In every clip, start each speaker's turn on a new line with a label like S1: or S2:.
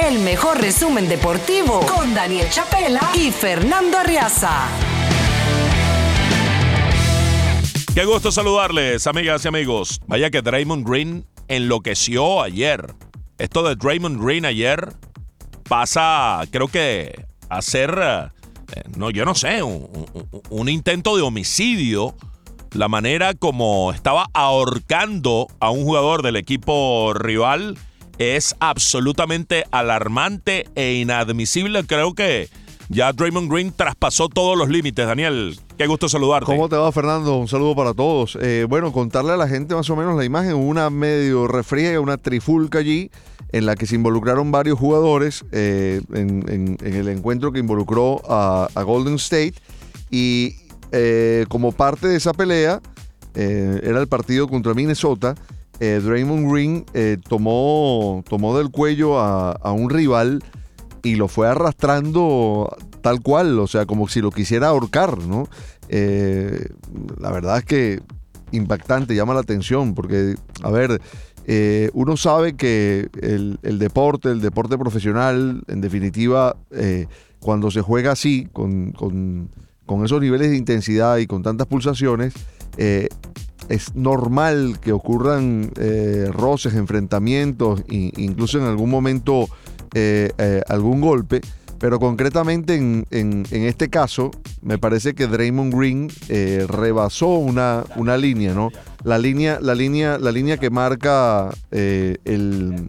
S1: El mejor resumen deportivo con Daniel Chapela y Fernando Arriaza.
S2: Qué gusto saludarles, amigas y amigos. Vaya que Draymond Green enloqueció ayer. Esto de Draymond Green ayer pasa, creo que, a ser, eh, no, yo no sé, un intento de homicidio. La manera como estaba ahorcando a un jugador del equipo rival es absolutamente alarmante e inadmisible. Creo que ya Draymond Green traspasó todos los límites. Daniel, qué gusto saludarte.
S3: ¿Cómo te va, Fernando? Un saludo para todos. Eh, bueno, contarle a la gente más o menos la imagen. Una medio refriega, una trifulca allí en la que se involucraron varios jugadores eh, en, el encuentro que involucró a, Golden State. Y eh, como parte de esa pelea, era el partido contra Minnesota. Draymond Green tomó, tomó del cuello a, un rival y lo fue arrastrando tal cual, o sea, como si lo quisiera ahorcar, ¿no? Eh, la verdad es que impactante, llama la atención, porque, a ver, eh, uno sabe que el, deporte, el deporte profesional, en definitiva, eh, cuando se juega así, con, esos niveles de intensidad y con tantas pulsaciones, es normal que ocurran roces, enfrentamientos, e incluso en algún momento eh, eh, algún golpe, pero concretamente en, este caso me parece que Draymond Green eh, rebasó una, línea, ¿no? La línea, la línea, la línea que marca el,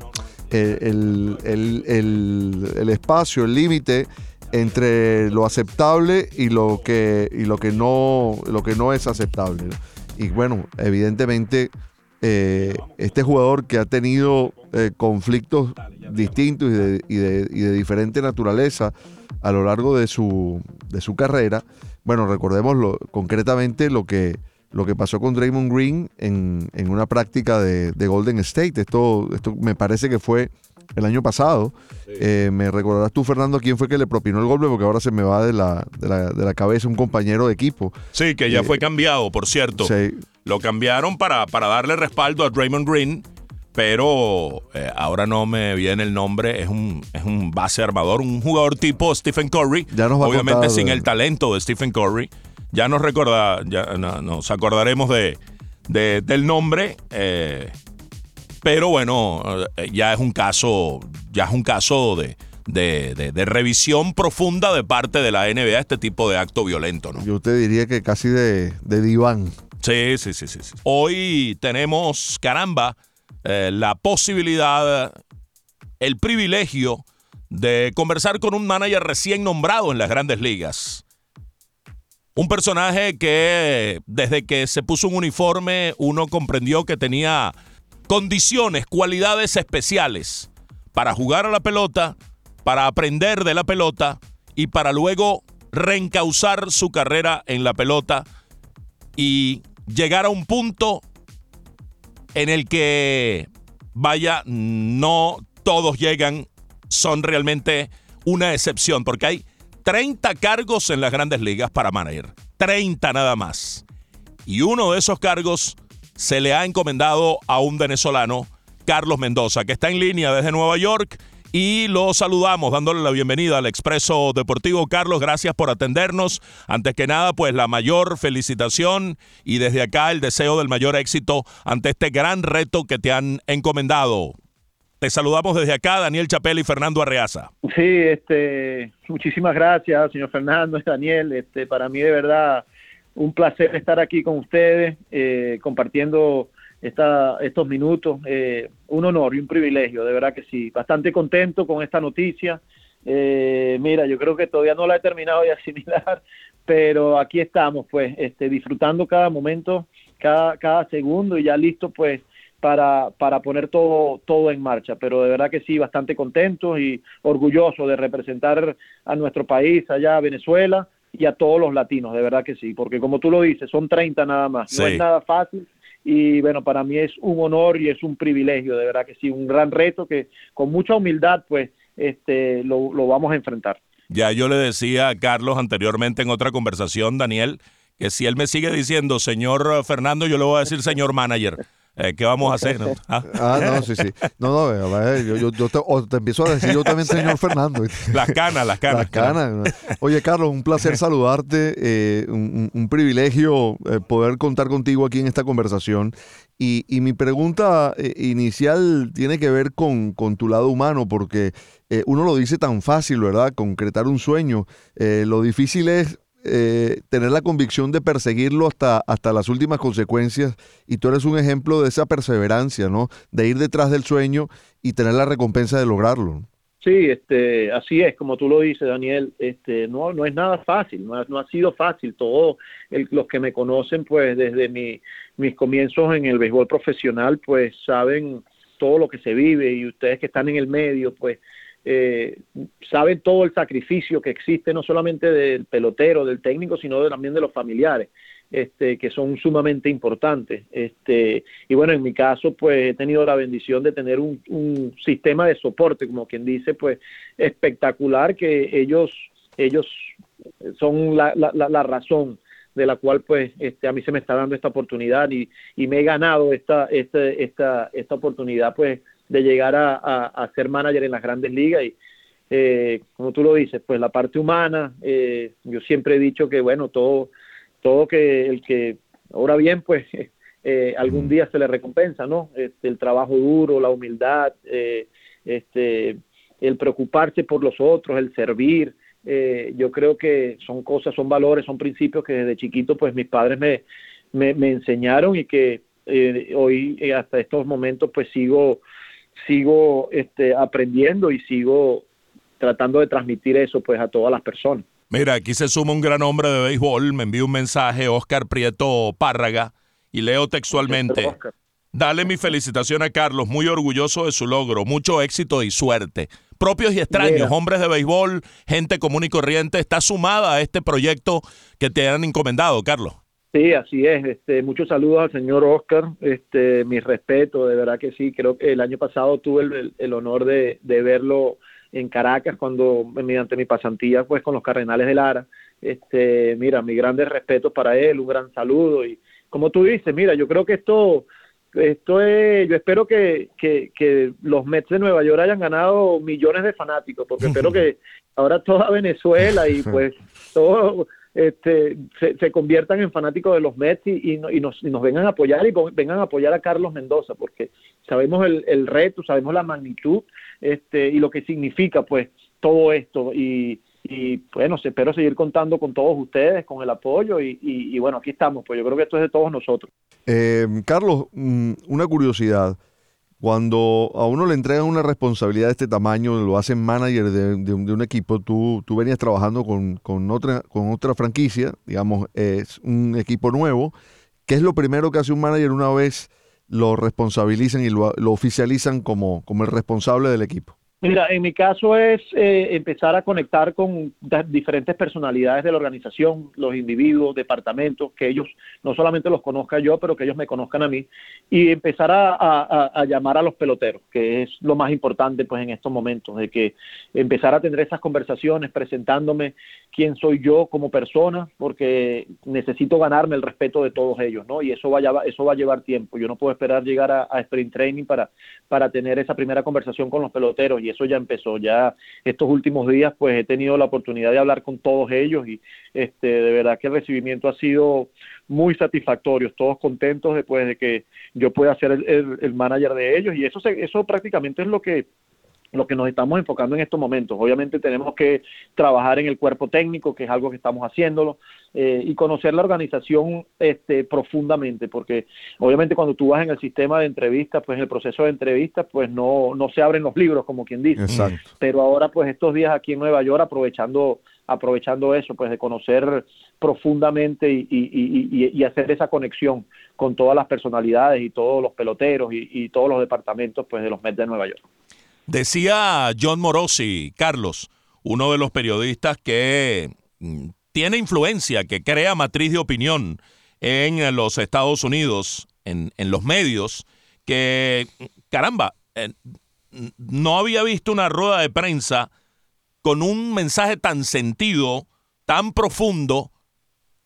S3: espacio, el límite entre lo aceptable y lo que, y lo que, no, lo que no es aceptable. Y bueno, evidentemente este jugador que ha tenido conflictos distintos y de, diferente naturaleza a lo largo de su, de su carrera. Bueno, recordemos lo, concretamente lo que, lo que pasó con Draymond Green en, una práctica de, Golden State. Esto, esto me parece que fue el año pasado. Eh, me recordarás tú, Fernando, quién fue que le propinó el golpe, porque ahora se me va de la, de la, cabeza un compañero de equipo.
S2: Sí, que ya eh, fue cambiado, por cierto. Lo cambiaron para, para darle respaldo a Draymond Green pero eh, ahora no me viene el nombre, es un, es un base armador, un jugador tipo Stephen Curry, obviamente sin el talento de Stephen Curry. Ya nos recorda, ya nos acordaremos de, del nombre, pero bueno, eh, ya es un caso, ya es un caso de, de, revisión profunda de parte de la NBA este tipo de acto violento, ¿no?
S3: Yo te diría que casi de, de diván.
S2: Sí, sí, sí, sí. Hoy tenemos, caramba, eh, la posibilidad, el privilegio de conversar con un manager recién nombrado en las grandes ligas. Un personaje que desde que se puso un uniforme uno comprendió que tenía condiciones, cualidades especiales para jugar a la pelota, para aprender de la pelota y para luego reencauzar su carrera en la pelota y llegar a un punto en el que, vaya, no todos llegan, son realmente una excepción, porque hay 30 cargos en las grandes ligas para manager, 30 nada más. Y uno de esos cargos se le ha encomendado a un venezolano, Carlos Mendoza, que está en línea desde Nueva York y lo saludamos dándole la bienvenida al Expreso Deportivo. Carlos, gracias por atendernos. Antes que nada, pues la mayor felicitación y desde acá el deseo del mayor éxito ante este gran reto que te han encomendado. Te saludamos desde acá, Daniel Chapel y Fernando Arreaza.
S4: Sí, este, muchísimas gracias, señor Fernando Daniel. Este, para mí de verdad un placer estar aquí con ustedes, eh, compartiendo esta, estos minutos. Eh, un honor y un privilegio, de verdad que sí. Bastante contento con esta noticia. Eh, mira, yo creo que todavía no la he terminado de asimilar, pero aquí estamos, pues, este, disfrutando cada momento, cada, cada segundo y ya listo, pues, para, poner todo, todo en marcha. Pero de verdad que sí, bastante contento y orgulloso de representar a nuestro país allá, Venezuela, y a todos los latinos, de verdad que sí, porque como tú lo dices, son 30 nada más, no es nada fácil y bueno, para mí es un honor y es un privilegio, de verdad que sí, un gran reto que con mucha humildad pues este, lo, vamos a enfrentar.
S2: Ya yo le decía a Carlos anteriormente en otra conversación, Daniel, que si él me sigue diciendo señor Fernando, yo le voy a decir señor manager. Eh, ¿Qué vamos a hacer? ¿no?
S3: ¿Ah? ah no, sí, sí. No, no, yo, yo, yo te, te, empiezo a decir yo también, señor Fernando.
S2: Las canas, las canas.
S3: Las canas. Oye, Carlos, un placer saludarte, eh, un, un, privilegio eh, poder contar contigo aquí en esta conversación. Y, y mi pregunta inicial tiene que ver con, con, tu lado humano, porque uno lo dice tan fácil, ¿verdad? Concretar un sueño. lo difícil es eh, tener la convicción de perseguirlo hasta, hasta las últimas consecuencias y tú eres un ejemplo de esa perseverancia, ¿no? De ir detrás del sueño y tener la recompensa de lograrlo.
S4: Sí, este, así es, como tú lo dices, Daniel, este, no, no es nada fácil, no ha, no ha sido fácil. Todos los que me conocen, pues desde mi, mis comienzos en el béisbol profesional, pues saben todo lo que se vive y ustedes que están en el medio, pues eh, saben todo el sacrificio que existe, no solamente del pelotero, del técnico, sino también de los familiares, este, que son sumamente importantes. Este, y bueno, en mi caso, pues he tenido la bendición de tener un, un sistema de soporte, como quien dice, pues espectacular, que ellos, ellos son la, la, la razón de la cual pues este a mí se me está dando esta oportunidad y, y me he ganado esta esta esta esta oportunidad pues de llegar a, ser manager en las grandes ligas y eh, como tú lo dices, pues la parte humana, eh, yo siempre he dicho que bueno, todo, todo que el que ahora bien, pues eh, algún día se le recompensa, ¿no? Este, el trabajo duro, la humildad, este, el preocuparse por los otros, el servir, yo creo que son cosas, son valores, son principios que desde chiquito, pues mis padres me, me, me enseñaron y que hoy hasta estos momentos, pues sigo sigo este, aprendiendo y sigo tratando de transmitir eso pues a todas las personas.
S2: Mira, aquí se suma un gran hombre de béisbol, me envió un mensaje, Oscar Prieto Párraga, y leo textualmente. Dale mi felicitación a Carlos, muy orgulloso de su logro, mucho éxito y suerte. Propios y extraños, hombres de béisbol, gente común y corriente, está sumada a este proyecto que te han encomendado, Carlos.
S4: Sí, así es. Este, muchos saludos al señor Oscar. Este, mi respeto, de verdad que sí. Creo que el año pasado tuve el, honor de, verlo en Caracas cuando mediante mi pasantía pues con los Cardenales de Lara. Este, mira, mi grandes respetos para él, un gran saludo y como tú dices, mira, yo creo que esto esto es, yo espero que, que, que los Mets de Nueva York hayan ganado millones de fanáticos, porque espero que ahora toda Venezuela y pues todo este, se, conviertan en fanáticos de los Mets y, nos, vengan a apoyar y vengan a apoyar a Carlos Mendoza, porque sabemos el, reto, sabemos la magnitud este, y lo que significa pues todo esto y, bueno, espero seguir contando con todos ustedes, con el apoyo y, y, bueno, aquí estamos, pues yo creo que esto es de todos nosotros.
S3: Eh, Carlos, mm, una curiosidad. Cuando a uno le entregan una responsabilidad de este tamaño, lo hacen manager de, un, equipo, tú, tú venías trabajando con, otra, con otra franquicia, digamos, es un equipo nuevo. ¿Qué es lo primero que hace un manager una vez lo responsabilizan y lo, lo oficializan como, como el responsable del equipo?
S4: Mira, en mi caso es eh, empezar a conectar con diferentes personalidades de la organización, los individuos, departamentos, que ellos no solamente los conozca yo, pero que ellos me conozcan a mí, y empezar a, llamar a los peloteros, que es lo más importante pues en estos momentos, de que empezar a tener esas conversaciones presentándome quién soy yo como persona, porque necesito ganarme el respeto de todos ellos, ¿no? Y eso va a, eso va a llevar tiempo. Yo no puedo esperar llegar a, sprint training para, para tener esa primera conversación con los peloteros y eso ya empezó. Ya estos últimos días, pues he tenido la oportunidad de hablar con todos ellos y este, de verdad que el recibimiento ha sido muy satisfactorio, todos contentos después de que yo pueda ser el, el, manager de ellos y eso, eso prácticamente es lo que lo que nos estamos enfocando en estos momentos. Obviamente tenemos que trabajar en el cuerpo técnico, que es algo que estamos haciéndolo, eh, y conocer la organización este, profundamente, porque obviamente cuando tú vas en el sistema de entrevistas, pues en el proceso de entrevistas, pues no, no se abren los libros, como quien dice. Pero ahora, pues estos días aquí en Nueva York, aprovechando aprovechando eso, pues de conocer profundamente y, y, y, hacer esa conexión con todas las personalidades y todos los peloteros y, todos los departamentos pues de los Mets de Nueva York.
S2: Decía John Morosi, Carlos, uno de los periodistas que mm, tiene influencia, que crea matriz de opinión en los Estados Unidos, en, los medios, que, caramba, eh, no había visto una rueda de prensa con un mensaje tan sentido, tan profundo,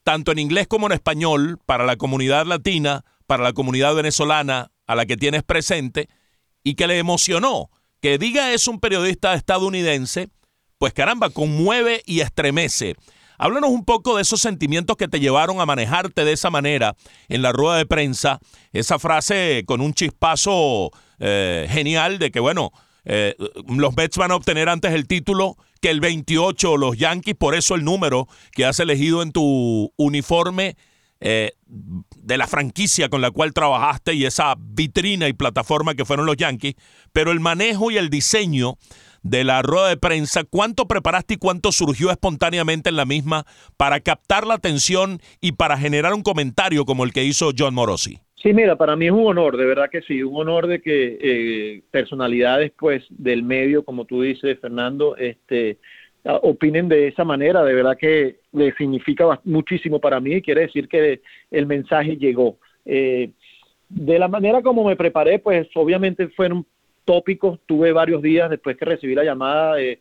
S2: tanto en inglés como en español, para la comunidad latina, para la comunidad venezolana, a la que tienes presente y que le emocionó. Que diga es un periodista estadounidense, pues caramba, conmueve y estremece. Háblanos un poco de esos sentimientos que te llevaron a manejarte de esa manera en la rueda de prensa. Esa frase con un chispazo eh, genial de que, bueno, eh, los Mets van a obtener antes el título que el 28 los Yankees, por eso el número que has elegido en tu uniforme eh, de la franquicia con la cual trabajaste y esa vitrina y plataforma que fueron los Yankees, pero el manejo y el diseño de la rueda de prensa, ¿cuánto preparaste y cuánto surgió espontáneamente en la misma para captar la atención y para generar un comentario como el que hizo John Morosi?
S4: Sí, mira, para mí es un honor, de verdad que sí, un honor de que eh, personalidades pues del medio, como tú dices, Fernando, este, opinen de esa manera, de verdad que le significa muchísimo para mí, quiere decir que el mensaje llegó. Eh, de la manera como me preparé, pues obviamente fueron tópicos, tuve varios días después que recibí la llamada de,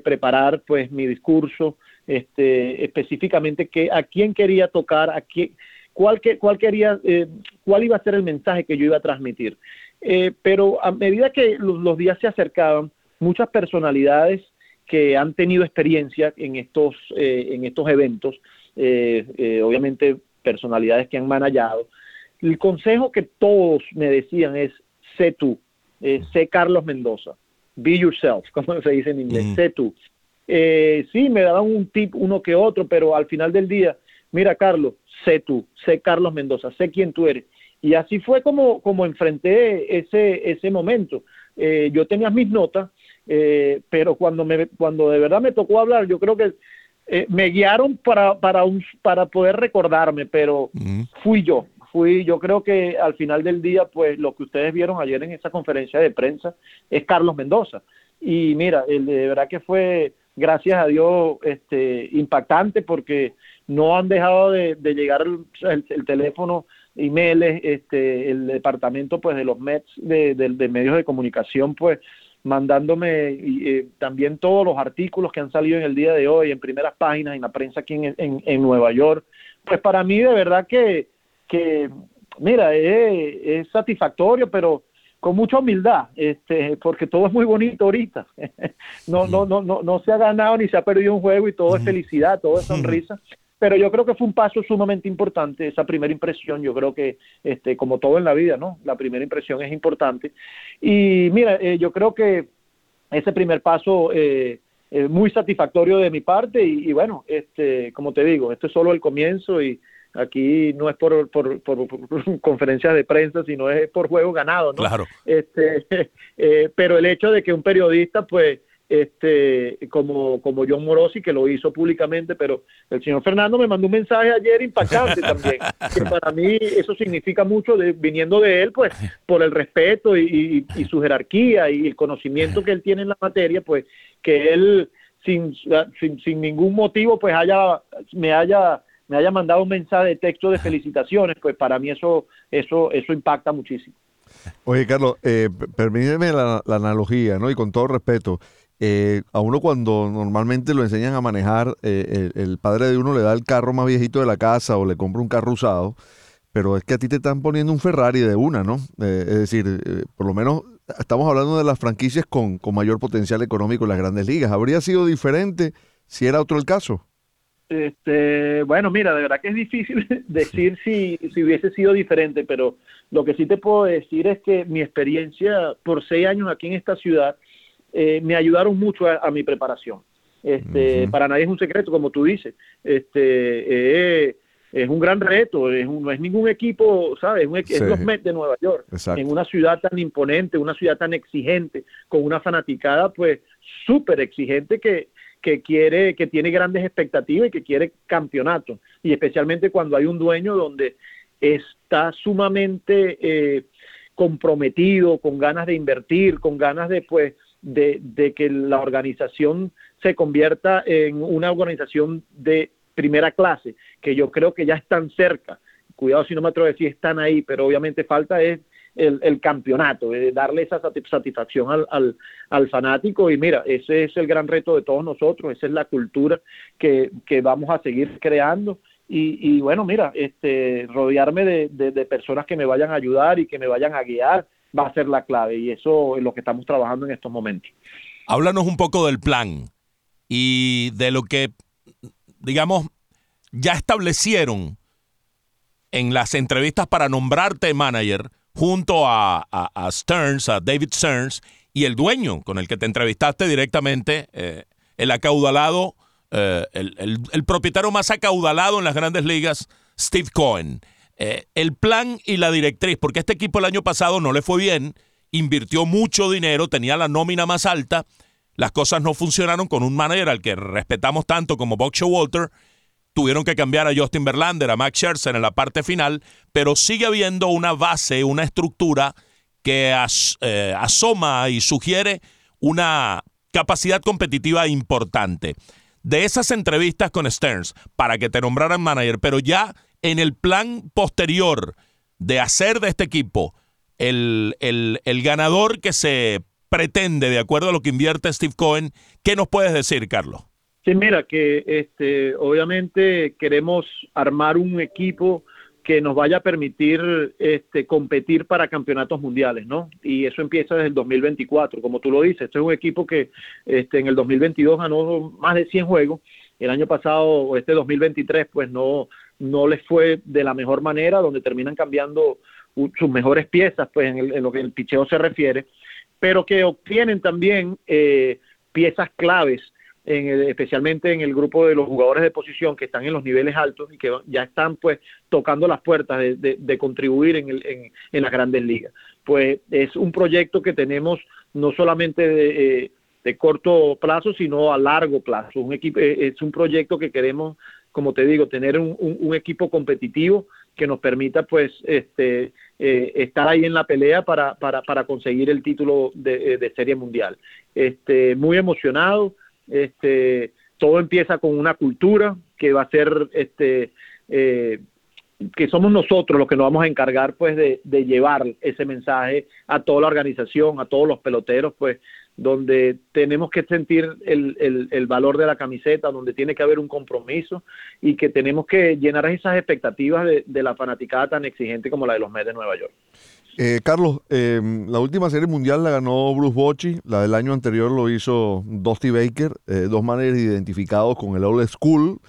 S4: preparar pues mi discurso, este, específicamente que, a quién quería tocar, a quién, cuál, que, cuál, quería, eh, cuál iba a ser el mensaje que yo iba a transmitir. Eh, pero a medida que los, días se acercaban, muchas personalidades que han tenido experiencia en estos, eh, en estos eventos, obviamente personalidades que han manejado, el consejo que todos me decían es, sé tú, eh, sé Carlos Mendoza, be yourself, como se dice en inglés, sé tú. Eh, sí, me daban un tip uno que otro, pero al final del día, mira Carlos, sé tú, sé Carlos Mendoza, sé quién tú eres. Y así fue como, como enfrenté ese, ese momento. Eh, yo tenía mis notas, pero cuando, me, cuando de verdad me tocó hablar, yo creo que me guiaron para, para, un, para poder recordarme, pero fui yo, fui, yo creo que al final del día, pues lo que ustedes vieron ayer en esa conferencia de prensa es Carlos Mendoza. Y mira, el, de verdad que fue, gracias a Dios, este, impactante porque no han dejado de, llegar el, teléfono, emails, este, el departamento pues de los Mets, de, medios de comunicación, pues mandándome y, eh, también todos los artículos que han salido en el día de hoy, en primeras páginas, en la prensa aquí en, en Nueva York. Pues para mí de verdad que que, mira, es, satisfactorio, pero con mucha humildad, este, porque todo es muy bonito ahorita. no, no, no, no, no se ha ganado ni se ha perdido un juego y todo es felicidad, todo es sonrisa. Pero yo creo que fue un paso sumamente importante esa primera impresión. Yo creo que, este, como todo en la vida, ¿no? La primera impresión es importante. Y mira, eh, yo creo que ese primer paso eh, es muy satisfactorio de mi parte y, y, bueno, este, como te digo, esto es solo el comienzo y Aquí no es por, por, conferencias de prensa, sino es por juego ganado, ¿no?
S2: Claro.
S4: Este, eh, pero el hecho de que un periodista, pues, este, como, como John Morosi, que lo hizo públicamente, pero el señor Fernando me mandó un mensaje ayer impactante también, que para mí eso significa mucho de, viniendo de él, pues, por el respeto y, y, su jerarquía y el conocimiento que él tiene en la materia, pues, que él sin, sin, sin ningún motivo, pues, haya, me haya me haya mandado un mensaje de texto de felicitaciones, pues para mí eso, eso, eso impacta muchísimo.
S3: Oye, Carlos, eh, permíteme la, analogía, ¿no? Y con todo respeto, eh, a uno cuando normalmente lo enseñan a manejar, eh, el, padre de uno le da el carro más viejito de la casa o le compra un carro usado, pero es que a ti te están poniendo un Ferrari de una, ¿no? es decir, por lo menos estamos hablando de las franquicias con, con mayor potencial económico en las grandes ligas. ¿Habría sido diferente si era otro el caso?
S4: Este, bueno, mira, de verdad que es difícil decir si, si hubiese sido diferente, pero lo que sí te puedo decir es que mi experiencia por seis años aquí en esta ciudad eh, me ayudaron mucho a, mi preparación. Este, Para nadie es un secreto, como tú dices. Este, eh, es un gran reto, es no es ningún equipo, ¿sabes? Es, los Mets de Nueva York, en una ciudad tan imponente, una ciudad tan exigente, con una fanaticada pues súper exigente que, que quiere, que tiene grandes expectativas y que quiere campeonato. Y especialmente cuando hay un dueño donde está sumamente eh, comprometido, con ganas de invertir, con ganas de, pues, de, de que la organización se convierta en una organización de primera clase, que yo creo que ya están cerca. Cuidado si no me atrevo a decir están ahí, pero obviamente falta es el, campeonato, de darle esa satisfacción al, al, fanático. Y mira, ese es el gran reto de todos nosotros, esa es la cultura que, vamos a seguir creando y, bueno, mira, este, rodearme de, personas que me vayan a ayudar y que me vayan a guiar va a ser la clave y eso es lo que estamos trabajando en estos momentos.
S2: Háblanos un poco del plan y de lo que, digamos, ya establecieron en las entrevistas para nombrarte manager junto a, Stearns, a David Stearns y el dueño con el que te entrevistaste directamente, eh, el acaudalado eh, el, propietario más acaudalado en las grandes ligas, Steve Cohen. Eh, el plan y la directriz, porque este equipo el año pasado no le fue bien, invirtió mucho dinero, tenía la nómina más alta, las cosas no funcionaron con un manager al que respetamos tanto como Buck Walter, tuvieron que cambiar a Justin Verlander, a Max Scherzer en la parte final, pero sigue habiendo una base, una estructura que eh, asoma y sugiere una capacidad competitiva importante. De esas entrevistas con Stearns para que te nombraran manager, pero ya en el plan posterior de hacer de este equipo el, el, ganador que se pretende de acuerdo a lo que invierte Steve Cohen, ¿qué nos puedes decir, Carlos?
S4: Sí, mira, que este, obviamente queremos armar un equipo que nos vaya a permitir este, competir para campeonatos mundiales, ¿no? Y eso empieza desde el 2024, como tú lo dices. Este es un equipo que este, en el 2022 ganó más de 100 juegos. El año pasado, este 2023, pues no, no les fue de la mejor manera, donde terminan cambiando sus mejores piezas, pues en, lo que el picheo se refiere, pero que obtienen también eh, piezas claves especialmente en el grupo de los jugadores de posición que están en los niveles altos y que ya están pues tocando las puertas de, contribuir en, el, en, las grandes ligas. Pues es un proyecto que tenemos no solamente de, eh, corto plazo, sino a largo plazo. Un equipo, eh, es un proyecto que queremos, como te digo, tener un, equipo competitivo que nos permita pues este eh, estar ahí en la pelea para, conseguir el título de, de serie mundial. Este, muy emocionado, este, todo empieza con una cultura que va a ser, este, eh, que somos nosotros los que nos vamos a encargar, pues, de, llevar ese mensaje a toda la organización, a todos los peloteros, pues, donde tenemos que sentir el, valor de la camiseta, donde tiene que haber un compromiso y que tenemos que llenar esas expectativas de, la fanaticada tan exigente como la de los Mets de Nueva York.
S3: Eh, Carlos, em, la última serie mundial la ganó Bruce Bochy, la del año anterior lo hizo Dusty Baker, eh, dos managers identificados con el old school,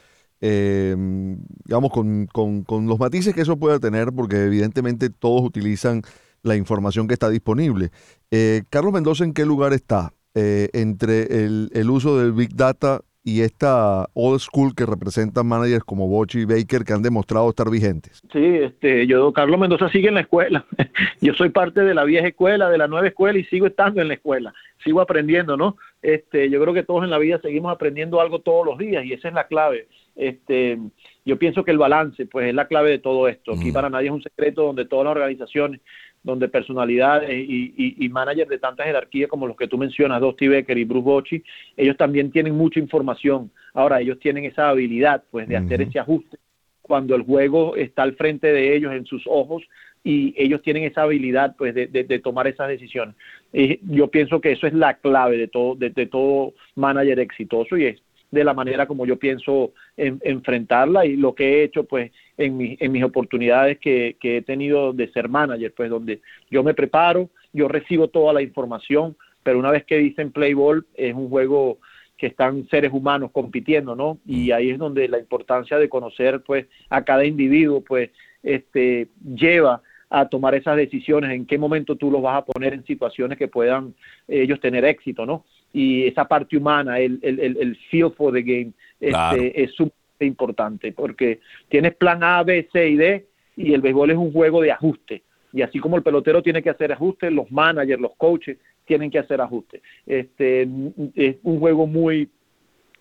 S3: em, digamos, con, con, los matices que eso puede tener, porque evidentemente todos utilizan la información que está disponible. Eh, Carlos Mendoza, ¿en qué lugar está? entre el, el, uso del Big Data y esta old school que representan managers como Bochi y Baker que han demostrado estar vigentes?
S4: Sí, este, yo, Carlos Mendoza sigue en la escuela. yo soy parte de la vieja escuela, de la nueva escuela y sigo estando en la escuela. Sigo aprendiendo, ¿no? Este, yo creo que todos en la vida seguimos aprendiendo algo todos los días y esa es la clave. Este, yo pienso que el balance, pues, es la clave de todo esto. Aquí para nadie es un secreto donde todas las organizaciones donde personalidades y, y, managers de tanta jerarquía como los que tú mencionas, Dusty Becker y Bruce Bochy, ellos también tienen mucha información. Ahora, ellos tienen esa habilidad pues de hacer ese ajuste cuando el juego está al frente de ellos, en sus ojos, y ellos tienen esa habilidad pues de, de, tomar esas decisiones. Y yo pienso que eso es la clave de todo, de, de todo manager exitoso y es de la manera como yo pienso enfrentarla y lo que he hecho pues en, en mis oportunidades que, que, he tenido de ser manager, pues donde yo me preparo, yo recibo toda la información, pero una vez que dicen play ball es un juego que están seres humanos compitiendo, ¿no? Y mm. ahí es donde la importancia de conocer pues a cada individuo pues este lleva a tomar esas decisiones, en qué momento tú los vas a poner en situaciones que puedan ellos tener éxito, ¿no? Y esa parte humana, el, el, el, feel for the game, este, es súper importante porque tienes plan A, B, C y D y el béisbol es un juego de ajuste. Y así como el pelotero tiene que hacer ajustes, los managers, los coaches tienen que hacer ajustes. Este, es un juego muy,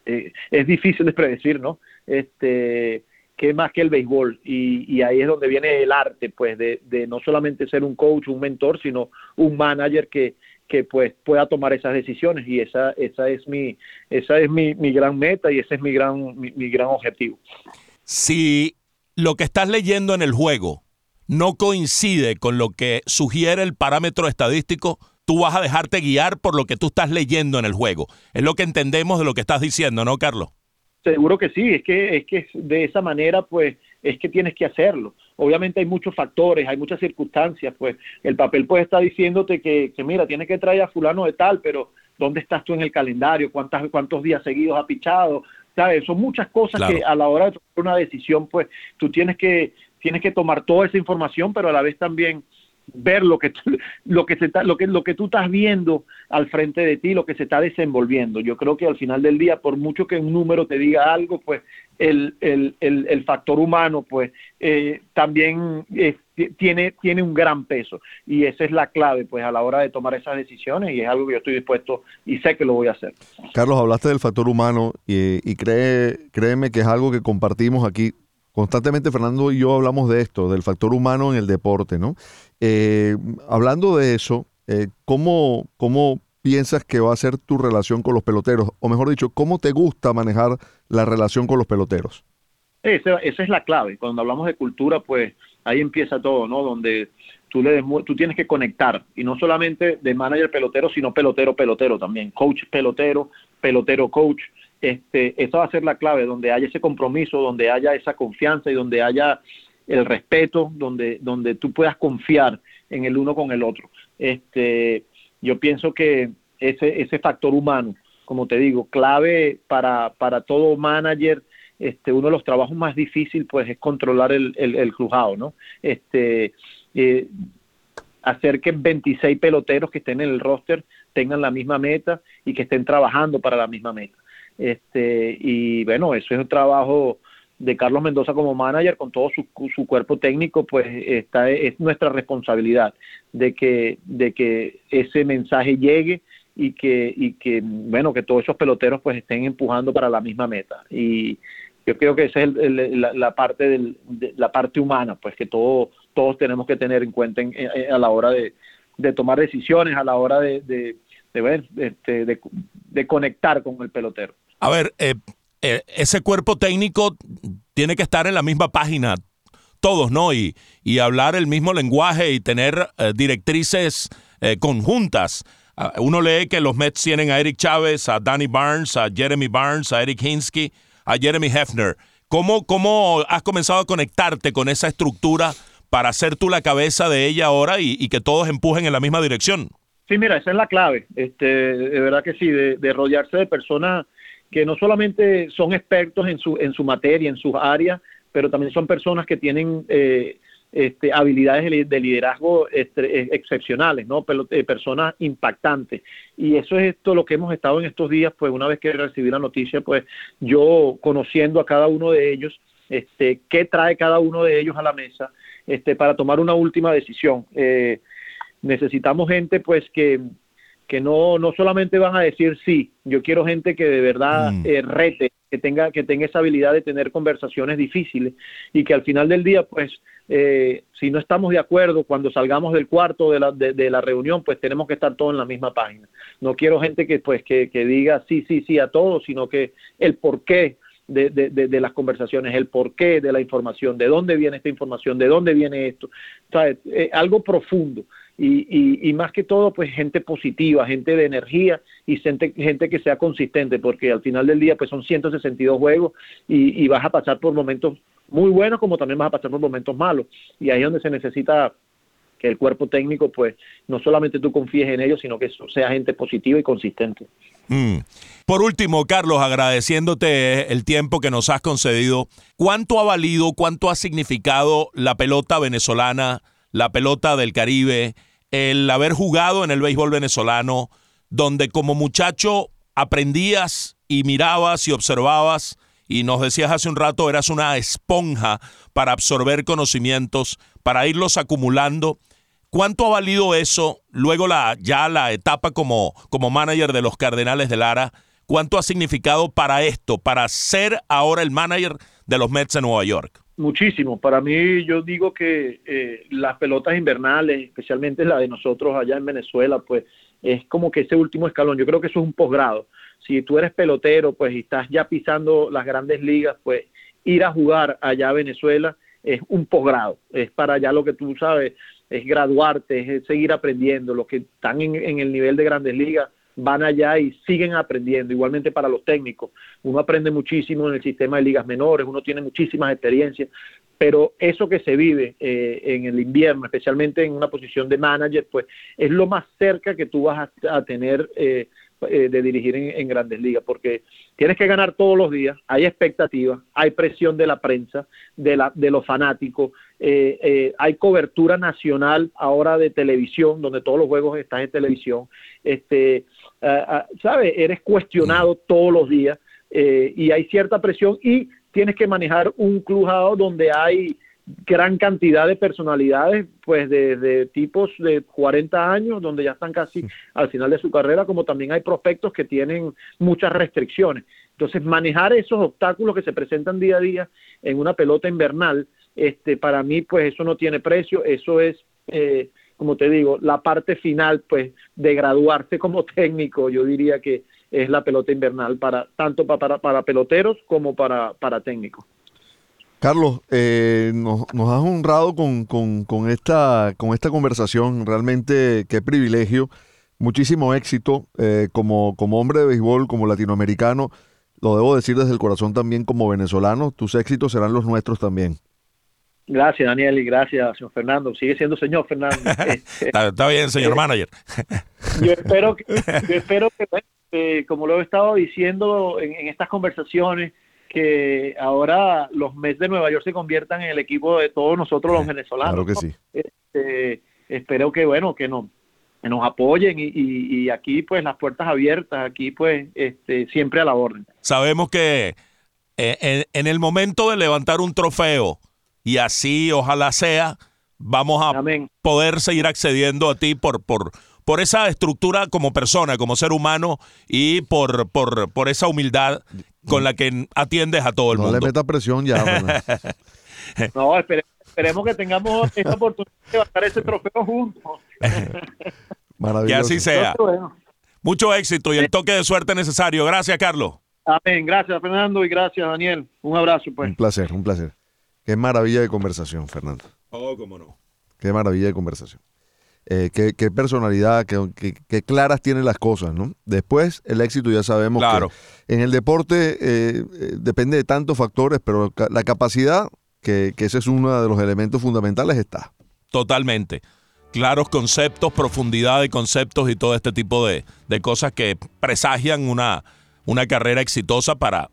S4: eh, es difícil de predecir, ¿no? Este, que más que el béisbol y, y, ahí es donde viene el arte pues de, de, no solamente ser un coach un mentor sino un manager que, que pues pueda tomar esas decisiones y esa esa es mi esa es mi, mi gran meta y ese es mi gran mi, gran objetivo.
S2: Si lo que estás leyendo en el juego no coincide con lo que sugiere el parámetro estadístico, tú vas a dejarte guiar por lo que tú estás leyendo en el juego. Es lo que entendemos de lo que estás diciendo, ¿no, Carlos?
S4: Seguro que sí, es que, es que de esa manera, pues, es que tienes que hacerlo. Obviamente hay muchos factores, hay muchas circunstancias, pues el papel puede estar diciéndote que, que mira, tienes que traer a fulano de tal, pero ¿dónde estás tú en el calendario? ¿Cuántas, ¿Cuántos días seguidos ha pichado? ¿Sabes? Son muchas cosas que a la hora de tomar una decisión, pues tú tienes que, tienes que tomar toda esa información, pero a la vez también ver lo que, lo, que se lo, que, lo que tú estás viendo al frente de ti, lo que se está desenvolviendo. Yo creo que al final del día, por mucho que un número te diga algo, pues el, el, el, factor humano, pues eh, también eh, tiene, tiene un gran peso. Y esa es la clave, pues a la hora de tomar esas decisiones y es algo que yo estoy dispuesto y sé que lo voy a hacer.
S3: Carlos, hablaste del factor humano y, y cree, créeme que es algo que compartimos aquí constantemente Fernando y yo hablamos de esto, del factor humano en el deporte, ¿no? Eh, hablando de eso, ¿cómo, ¿cómo piensas que va a ser tu relación con los peloteros? O mejor dicho, ¿cómo te gusta manejar la relación con los peloteros?
S4: Esa, es la clave. Cuando hablamos de cultura, pues ahí empieza todo, ¿no? Donde tú, le tú tienes que conectar, y no solamente de manager pelotero, sino pelotero pelotero también, coach pelotero, pelotero coach, este, esa va a ser la clave, donde haya ese compromiso, donde haya esa confianza y donde haya el respeto, donde, donde tú puedas confiar en el uno con el otro. Este, yo pienso que ese, ese factor humano, como te digo, clave para, para todo manager, este, uno de los trabajos más difíciles pues es controlar el, el, el ¿no? Este, eh, hacer que 26 peloteros que estén en el roster tengan la misma meta y que estén trabajando para la misma meta. Este, y bueno, eso es un trabajo de Carlos Mendoza como manager con todo su, su cuerpo técnico, pues esta es nuestra responsabilidad de que, de que ese mensaje llegue y que, y que, bueno, que todos esos peloteros pues estén empujando para la misma meta. Y yo creo que esa es la, parte del, de, la parte humana, pues que todo, todos tenemos que tener en cuenta a la hora de, de tomar decisiones, a la hora de, de, de este, de, de conectar con el pelotero.
S2: A ver, eh, eh, ese cuerpo técnico tiene que estar en la misma página, todos, ¿no? Y, y hablar el mismo lenguaje y tener eh, directrices conjuntas. Ah, uno lee que los Mets tienen a Eric Chávez, a Danny Barnes, a Jeremy Barnes, a Eric Hinsky, a Jeremy Hefner. ¿Cómo, ¿Cómo has comenzado a conectarte con esa estructura para ser tú la cabeza de ella ahora y, que todos empujen en la misma dirección?
S4: Sí, mira, esa es la clave. Este, de verdad que sí, de, de rodearse de personas que no solamente son expertos en su, en su materia, en sus áreas, pero también son personas que tienen eh, este, habilidades de liderazgo eh, excepcionales, ¿no? Eh, personas impactantes. Y eso es esto lo que hemos estado en estos días, pues una vez que recibí la noticia, pues yo conociendo a cada uno de ellos, este, qué trae cada uno de ellos a la mesa, este, para tomar una última decisión. necesitamos gente, pues, que, que no, no solamente van a decir sí, yo quiero gente que de verdad mm. eh, rete, que tenga, que tenga esa habilidad de tener conversaciones difíciles y que al final del día, pues, eh, si no estamos de acuerdo, cuando salgamos del cuarto de la, de, la reunión, pues tenemos que estar todos en la misma página. No quiero gente que, pues, que, que diga sí, sí, sí a todo, sino que el porqué de, de, de, las conversaciones, el porqué de la información, de dónde viene esta información, de dónde viene esto, ¿sabes? Eh, algo profundo y, y, más que todo, pues gente positiva, gente de energía y gente, gente que sea consistente, porque al final del día, pues son 162 juegos y, y vas a pasar por momentos muy buenos como también vas a pasar por momentos malos. Y ahí es donde se necesita que el cuerpo técnico, pues, no solamente tú confíes en ellos, sino que sea gente positiva y consistente.
S2: Mm. Por último, Carlos, agradeciéndote el tiempo que nos has concedido, ¿cuánto ha valido, cuánto ha significado la pelota venezolana, la pelota del Caribe, el haber jugado en el béisbol venezolano, donde como muchacho aprendías y mirabas y observabas y nos decías hace un rato, eras una esponja para absorber conocimientos, para irlos acumulando. ¿Cuánto ha valido eso luego la, ya la etapa como, como manager de los Cardenales de Lara? ¿Cuánto ha significado para esto, para ser ahora el manager de los Mets de Nueva York?
S4: Muchísimo. Para mí, yo digo que eh, las pelotas invernales, especialmente la de nosotros allá en Venezuela, pues es como que ese último escalón. Yo creo que eso es un posgrado. Si tú eres pelotero, pues y estás ya pisando las grandes ligas, pues ir a jugar allá a Venezuela es un posgrado. Es para allá lo que tú sabes, es graduarte, es seguir aprendiendo. Los que están en, en el nivel de grandes ligas, van allá y siguen aprendiendo. Igualmente para los técnicos, uno aprende muchísimo en el sistema de ligas menores, uno tiene muchísimas experiencias, pero eso que se vive eh, en el invierno, especialmente en una posición de manager, pues es lo más cerca que tú vas a, tener eh, eh, de dirigir en, grandes ligas, porque tienes que ganar todos los días, hay expectativas, hay presión de la prensa, de, la, de los fanáticos, hay cobertura nacional ahora de televisión, donde todos los juegos están en televisión, este, ¿sabes? Eres cuestionado todos los días y hay cierta presión y tienes que manejar un club donde hay gran cantidad de personalidades, pues de, tipos de 40 años, donde ya están casi al final de su carrera, como también hay prospectos que tienen muchas restricciones. Entonces, manejar esos obstáculos que se presentan día a día en una pelota invernal, este, para mí, pues eso no tiene precio, eso es, eh, como te digo, la parte final, pues, de graduarse como técnico, yo diría que es la pelota invernal para tanto para, para peloteros como para, para técnicos.
S3: Carlos, eh, nos, has honrado con, con, esta, con esta conversación. Realmente qué privilegio. Muchísimo éxito eh, como, como hombre de béisbol, como latinoamericano. Lo debo decir desde el corazón también como venezolano. Tus éxitos serán los nuestros también.
S4: Gracias, Daniel, y gracias, señor Fernando. Sigue siendo señor Fernando.
S2: está, bien, señor eh, manager.
S4: yo espero que, yo espero que eh, como lo he estado diciendo en, estas conversaciones, que ahora los Mets de Nueva York se conviertan en el equipo de todos nosotros los venezolanos.
S3: Claro que sí.
S4: Este, espero que, bueno, que, no, nos apoyen y, aquí pues las puertas abiertas, aquí pues este, siempre a la orden.
S2: Sabemos que eh, en, el momento de levantar un trofeo, y así ojalá sea, vamos a poder seguir accediendo a ti por, por, por esa estructura como persona, como ser humano y por, por, por esa humildad con la que atiendes a todo el mundo.
S3: No le meta presión ya.
S4: no, esperemos que tengamos esta oportunidad de bajar ese trofeo juntos.
S3: Maravilloso.
S2: Que así sea. Mucho éxito y el toque de suerte necesario. Gracias, Carlos.
S4: Amén. Gracias, Fernando, y gracias, Daniel. Un abrazo, pues.
S3: Un placer, un placer. Qué maravilla de conversación, Fernando.
S2: Oh, cómo no.
S3: Qué maravilla de conversación. Eh, qué, personalidad, qué, claras tiene las cosas, ¿no? Después, el éxito ya sabemos
S2: claro.
S3: que en el deporte eh, eh, depende de tantos factores, pero la capacidad, que, ese es uno de los elementos fundamentales, está.
S2: Totalmente. Claros conceptos, profundidad de conceptos y todo este tipo de, de cosas que presagian una, una carrera exitosa para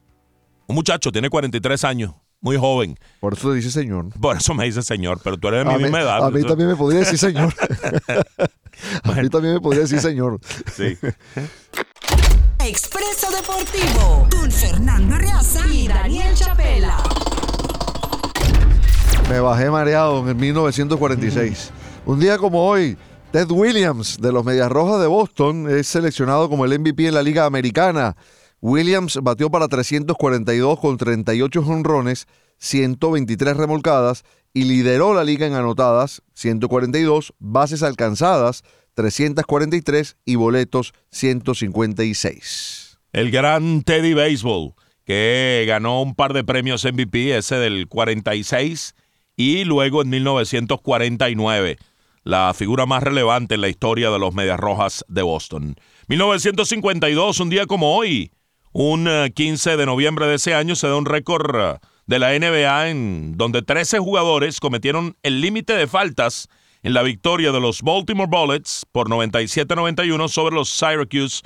S2: un muchacho, tiene 43 años, muy joven.
S3: Por eso te dice señor.
S2: Por eso me dice señor, pero tú eres de mi misma edad.
S3: A mí también me podría decir señor. a mí también me podría decir señor.
S2: Sí.
S1: Expreso Deportivo con Fernando Arriaza y Daniel Chapela.
S3: Me bajé mareado en 1946. Un día como hoy, Ted Williams de los Medias Rojas de Boston es seleccionado como el MVP en la Liga Americana. Williams batió para 342 con 38 jonrones, 123 remolcadas y lideró la liga en anotadas, 142, bases alcanzadas, 343 y boletos, 156.
S2: El gran Teddy Baseball, que ganó un par de premios MVP, ese del 46 y luego en 1949, la figura más relevante en la historia de los Medias Rojas de Boston. 1952, un día como hoy, un 15 eh, de noviembre de ese año se da un récord eh, de la NBA en donde 13 jugadores cometieron el límite de faltas en la victoria de los Baltimore Bullets por 97-91 sobre los Syracuse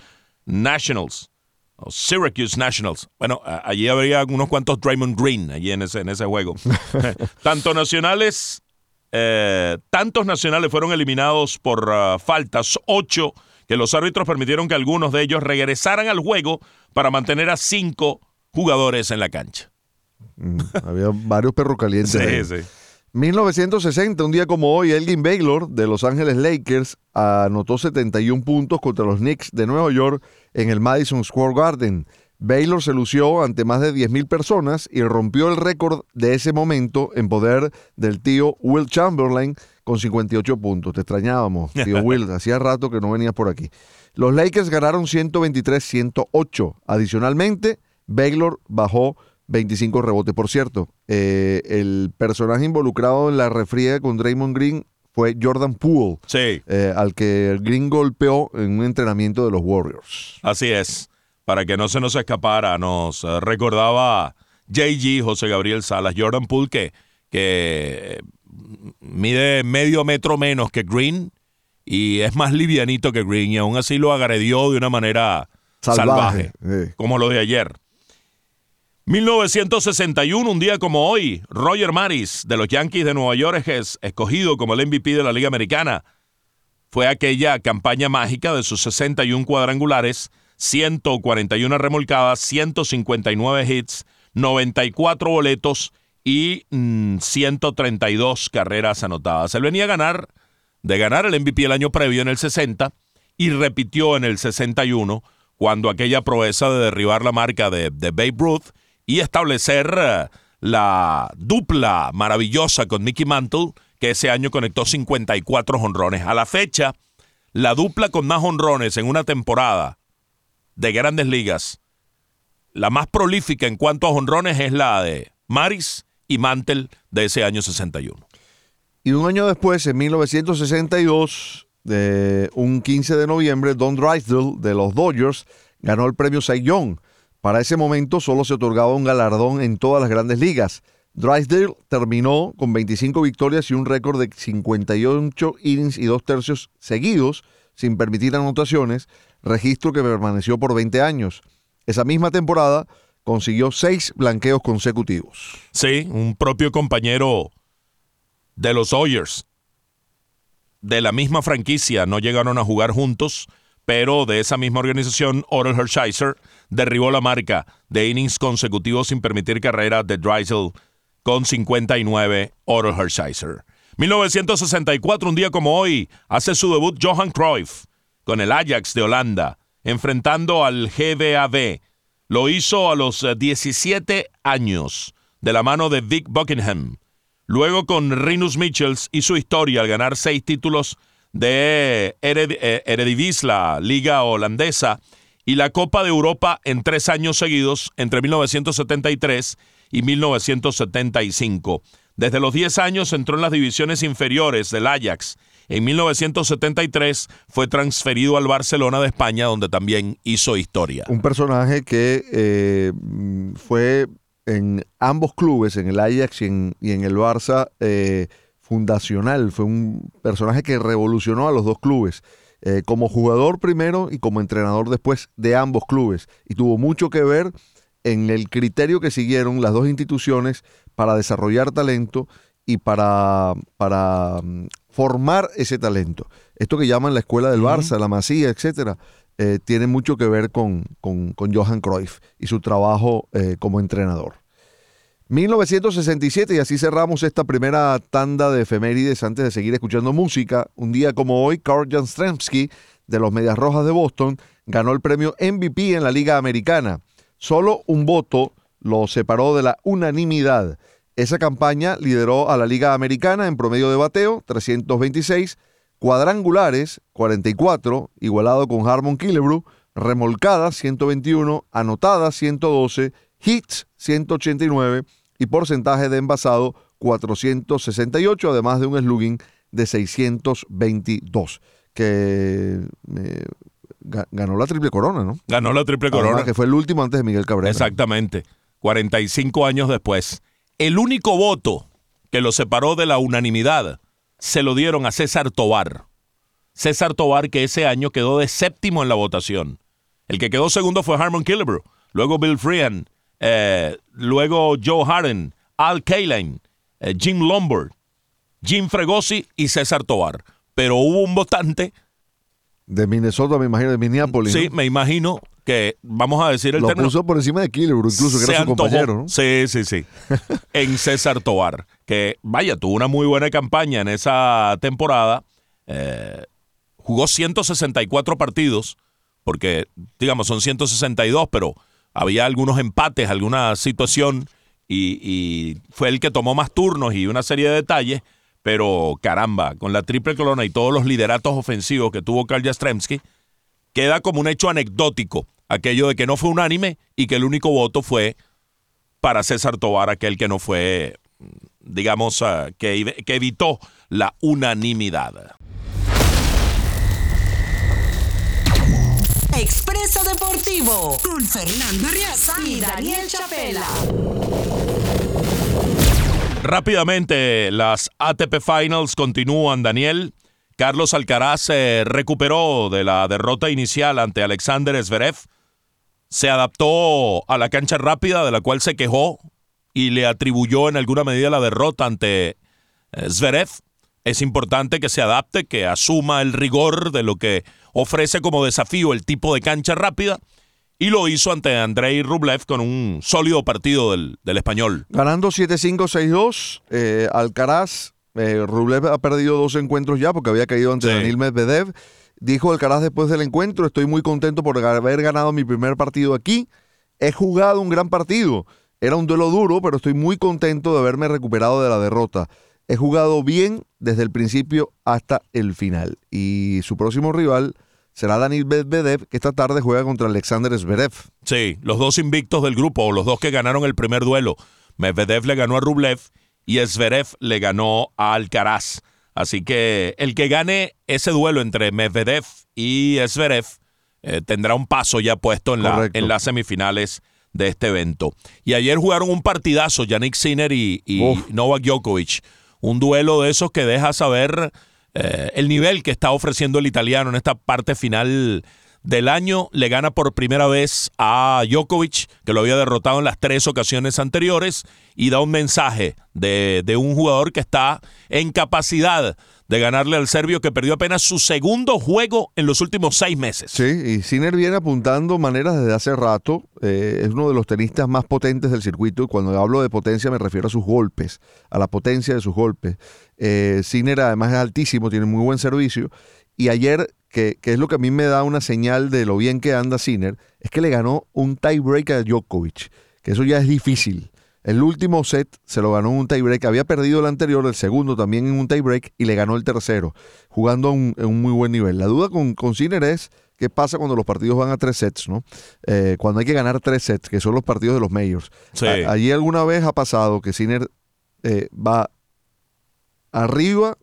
S2: Nationals. Syracuse Nationals. Bueno, allí habría unos cuantos Draymond Green allí en ese, en ese juego. Tanto nacionales, eh, tantos nacionales fueron eliminados por faltas, ocho que los árbitros permitieron que algunos de ellos regresaran al juego para mantener a cinco jugadores en la cancha.
S3: Mm, había varios perros calientes.
S2: sí, sí.
S3: 1960, un día como hoy, Elgin Baylor de Los Ángeles Lakers anotó 71 puntos contra los Knicks de Nueva York en el Madison Square Garden. Baylor se lució ante más de 10.000 personas y rompió el récord de ese momento en poder del tío Will Chamberlain con 58 puntos. Te extrañábamos, tío Will. Hacía rato que no venías por aquí. Los Lakers ganaron 123-108. Adicionalmente, Baylor bajó 25 rebotes. Por cierto, eh, el personaje involucrado en la refriega con Draymond Green fue Jordan Poole,
S2: Sí,
S3: eh, al que Green golpeó en un entrenamiento de los Warriors.
S2: así es. Para que no se nos escapara, nos eh, recordaba JG, José Gabriel Salas, Jordan Poole, que, que mide medio metro menos que Green y es más livianito que Green y aún así lo agredió de una manera salvaje,
S3: Salvaje, sí.
S2: como lo de ayer. 1961, un día como hoy, Roger Maris de los Yankees de Nueva York es escogido como el MVP de la Liga Americana. Fue aquella campaña mágica de sus 61 cuadrangulares, 141 remolcadas, 159 hits, 94 boletos y mm, 132 carreras anotadas. Él venía a ganar, de ganar el MVP el año previo en el 60 y repitió en el 61 cuando aquella proeza de derribar la marca de, Babe Ruth y establecer eh, la dupla maravillosa con Mickey Mantle, que ese año conectó 54 jonrones. A la fecha, la dupla con más jonrones en una temporada de grandes ligas, la más prolífica en cuanto a jonrones es la de Maris y Mantle de ese año 61.
S3: Y un año después, en 1962, de un 15 de noviembre, Don Drysdale de los Dodgers ganó el premio Cy. Para ese momento solo se otorgaba un galardón en todas las grandes ligas. Drysdale terminó con 25 victorias y un récord de 58 innings y dos tercios seguidos, sin permitir anotaciones, registro que permaneció por 20 años. Esa misma temporada consiguió seis blanqueos consecutivos.
S2: Sí, un propio compañero de los Dodgers, de la misma franquicia, no llegaron a jugar juntos, pero de esa misma organización, Orel Hershiser derribó la marca de innings consecutivos sin permitir carrera de Drysdale con 59 Orel Hershiser. 1964, un día como hoy, hace su debut Johan Cruyff con el Ajax de Holanda, enfrentando al GBAB. Lo hizo a los eh, 17 años, de la mano de Vic Buckingham. Luego con Rinus Michels y su historia al ganar seis títulos de Ered- eh, Eredivisie, la liga holandesa, y la Copa de Europa en tres años seguidos, entre 1973 y 1975. Desde los 10 años entró en las divisiones inferiores del Ajax. En 1973 fue transferido al Barcelona de España, donde también hizo historia.
S3: Un personaje que eh, fue en ambos clubes, en el Ajax y en, y en el Barça, eh, fundacional. Fue un personaje que revolucionó a los dos clubes. eh, como jugador primero y como entrenador después de ambos clubes. Y tuvo mucho que ver en el criterio que siguieron las dos instituciones para desarrollar talento y para, para mm, formar ese talento. Esto que llaman la escuela del Barça, la Masía, etcétera, eh, tiene mucho que ver con, con- con Johan Cruyff y su trabajo eh, como entrenador. 1967, y así cerramos esta primera tanda de efemérides antes de seguir escuchando música. Un día como hoy, Carl Jastrzemski, de los Medias Rojas de Boston, ganó el premio MVP en la Liga Americana. Solo un voto lo separó de la unanimidad. Esa campaña lideró a la Liga Americana en promedio de bateo, 326, cuadrangulares, 44, igualado con Harmon Killebrew, remolcadas, 121, anotadas, 112, hits, 189 y porcentaje de envasado, 468, además de un slugging de 622, que eh, ga- ganó la triple corona, ¿no?
S2: Ganó la triple corona.
S3: Además, que fue el último antes de Miguel Cabrera.
S2: Exactamente. 45 años después. El único voto que lo separó de la unanimidad se lo dieron a César Tobar. César Tobar que ese año quedó de séptimo en la votación. El que quedó segundo fue Harmon Killebrew. Luego Bill Freehan. eh, luego Joe Harden. Al Kaline. eh, Jim Lombard. Jim Fregosi y César Tobar. Pero hubo un votante,
S3: De Minnesota, me imagino, de Minneapolis.
S2: sí,
S3: ¿no?
S2: me imagino que, vamos a decir el
S3: Lo
S2: término,
S3: puso por encima de Killebrew, incluso, que era su
S2: antojó.
S3: compañero, ¿no?
S2: Sí, sí, sí. en César Tobar, que vaya, tuvo una muy buena campaña en esa temporada. Eh, jugó 164 partidos, porque, digamos, son 162, pero había algunos empates, alguna situación, y, y fue el que tomó más turnos y una serie de detalles. Pero caramba, con la triple corona y todos los lideratos ofensivos que tuvo Karl Jastrzemski, queda como un hecho anecdótico aquello de que no fue unánime y que el único voto fue para César Tobar, aquel que no fue digamos, uh, que, que evitó la unanimidad.
S1: Expreso Deportivo con Fernando y Daniel Chapela.
S2: Rápidamente, las ATP Finals continúan, Daniel. Carlos Alcaraz se recuperó de la derrota inicial ante Alexander Zverev. Se adaptó a la cancha rápida de la cual se quejó y le atribuyó en alguna medida la derrota ante eh, Zverev. Es importante que se adapte, que asuma el rigor de lo que ofrece como desafío el tipo de cancha rápida y lo hizo ante Andrei Rublev con un sólido partido del, español.
S3: Ganando 7-5, 6-2, eh, Alcaraz, eh, Rublev ha perdido dos encuentros ya porque había caído ante Daniel Medvedev. Dijo Alcaraz después del encuentro, estoy muy contento por haber ganado mi primer partido aquí. He jugado un gran partido. Era un duelo duro, pero estoy muy contento de haberme recuperado de la derrota. He jugado bien desde el principio hasta el final. Y su próximo rival será Daniel Medvedev, que esta tarde juega contra Alexander Zverev.
S2: Sí, los dos invictos del grupo, o los dos que ganaron el primer duelo. Medvedev le ganó a Rublev y Zverev le ganó a Alcaraz. Así que el que gane ese duelo entre Medvedev y Zverev eh, tendrá un paso ya puesto en, la, en, las semifinales de este evento. Y ayer jugaron un partidazo, Yannick Sinner y, y Novak Djokovic. Un duelo de esos que deja saber eh, el nivel que está ofreciendo el italiano en esta parte final del año. Le gana por primera vez a Djokovic, que lo había derrotado en las tres ocasiones anteriores, y da un mensaje de, de un jugador que está en capacidad de ganarle al serbio que perdió apenas su segundo juego en los últimos seis meses.
S3: Sí, y Sinner viene apuntando maneras desde hace rato. Eh, es uno de los tenistas más potentes del circuito y cuando hablo de potencia me refiero a sus golpes, a la potencia de sus golpes. Eh, Sinner además es altísimo, tiene muy buen servicio. Y ayer, que, que, es lo que a mí me da una señal de lo bien que anda Sinner, es que le ganó un tiebreak a Djokovic, que eso ya es difícil. El último set se lo ganó en un tiebreak. Había perdido el anterior, el segundo también en un tiebreak y le ganó el tercero, jugando en un, muy buen nivel. La duda con, con Sinner es qué pasa cuando los partidos van a tres sets, ¿no? Eh, cuando hay que ganar tres sets, que son los partidos de los majors. allí alguna vez ha pasado que Sinner eh, va arriba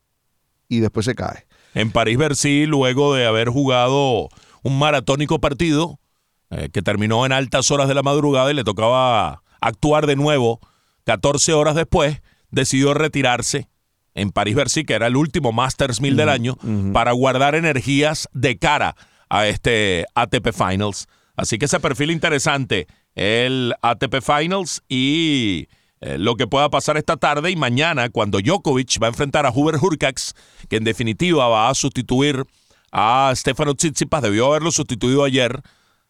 S3: y después se cae.
S2: En París-Bercy, luego de haber jugado un maratónico partido eh, que terminó en altas horas de la madrugada y le tocaba actuar de nuevo 14 horas después, decidió retirarse en París-Bercy, que era el último Masters 1000 del año, para guardar energías de cara a este ATP Finals. Así que ese perfil interesante, el ATP Finals y eh, lo que pueda pasar esta tarde y mañana cuando Djokovic va a enfrentar a Hubert Hurkacz, que en definitiva va a sustituir a Stefano Tsitsipas, debió haberlo sustituido ayer.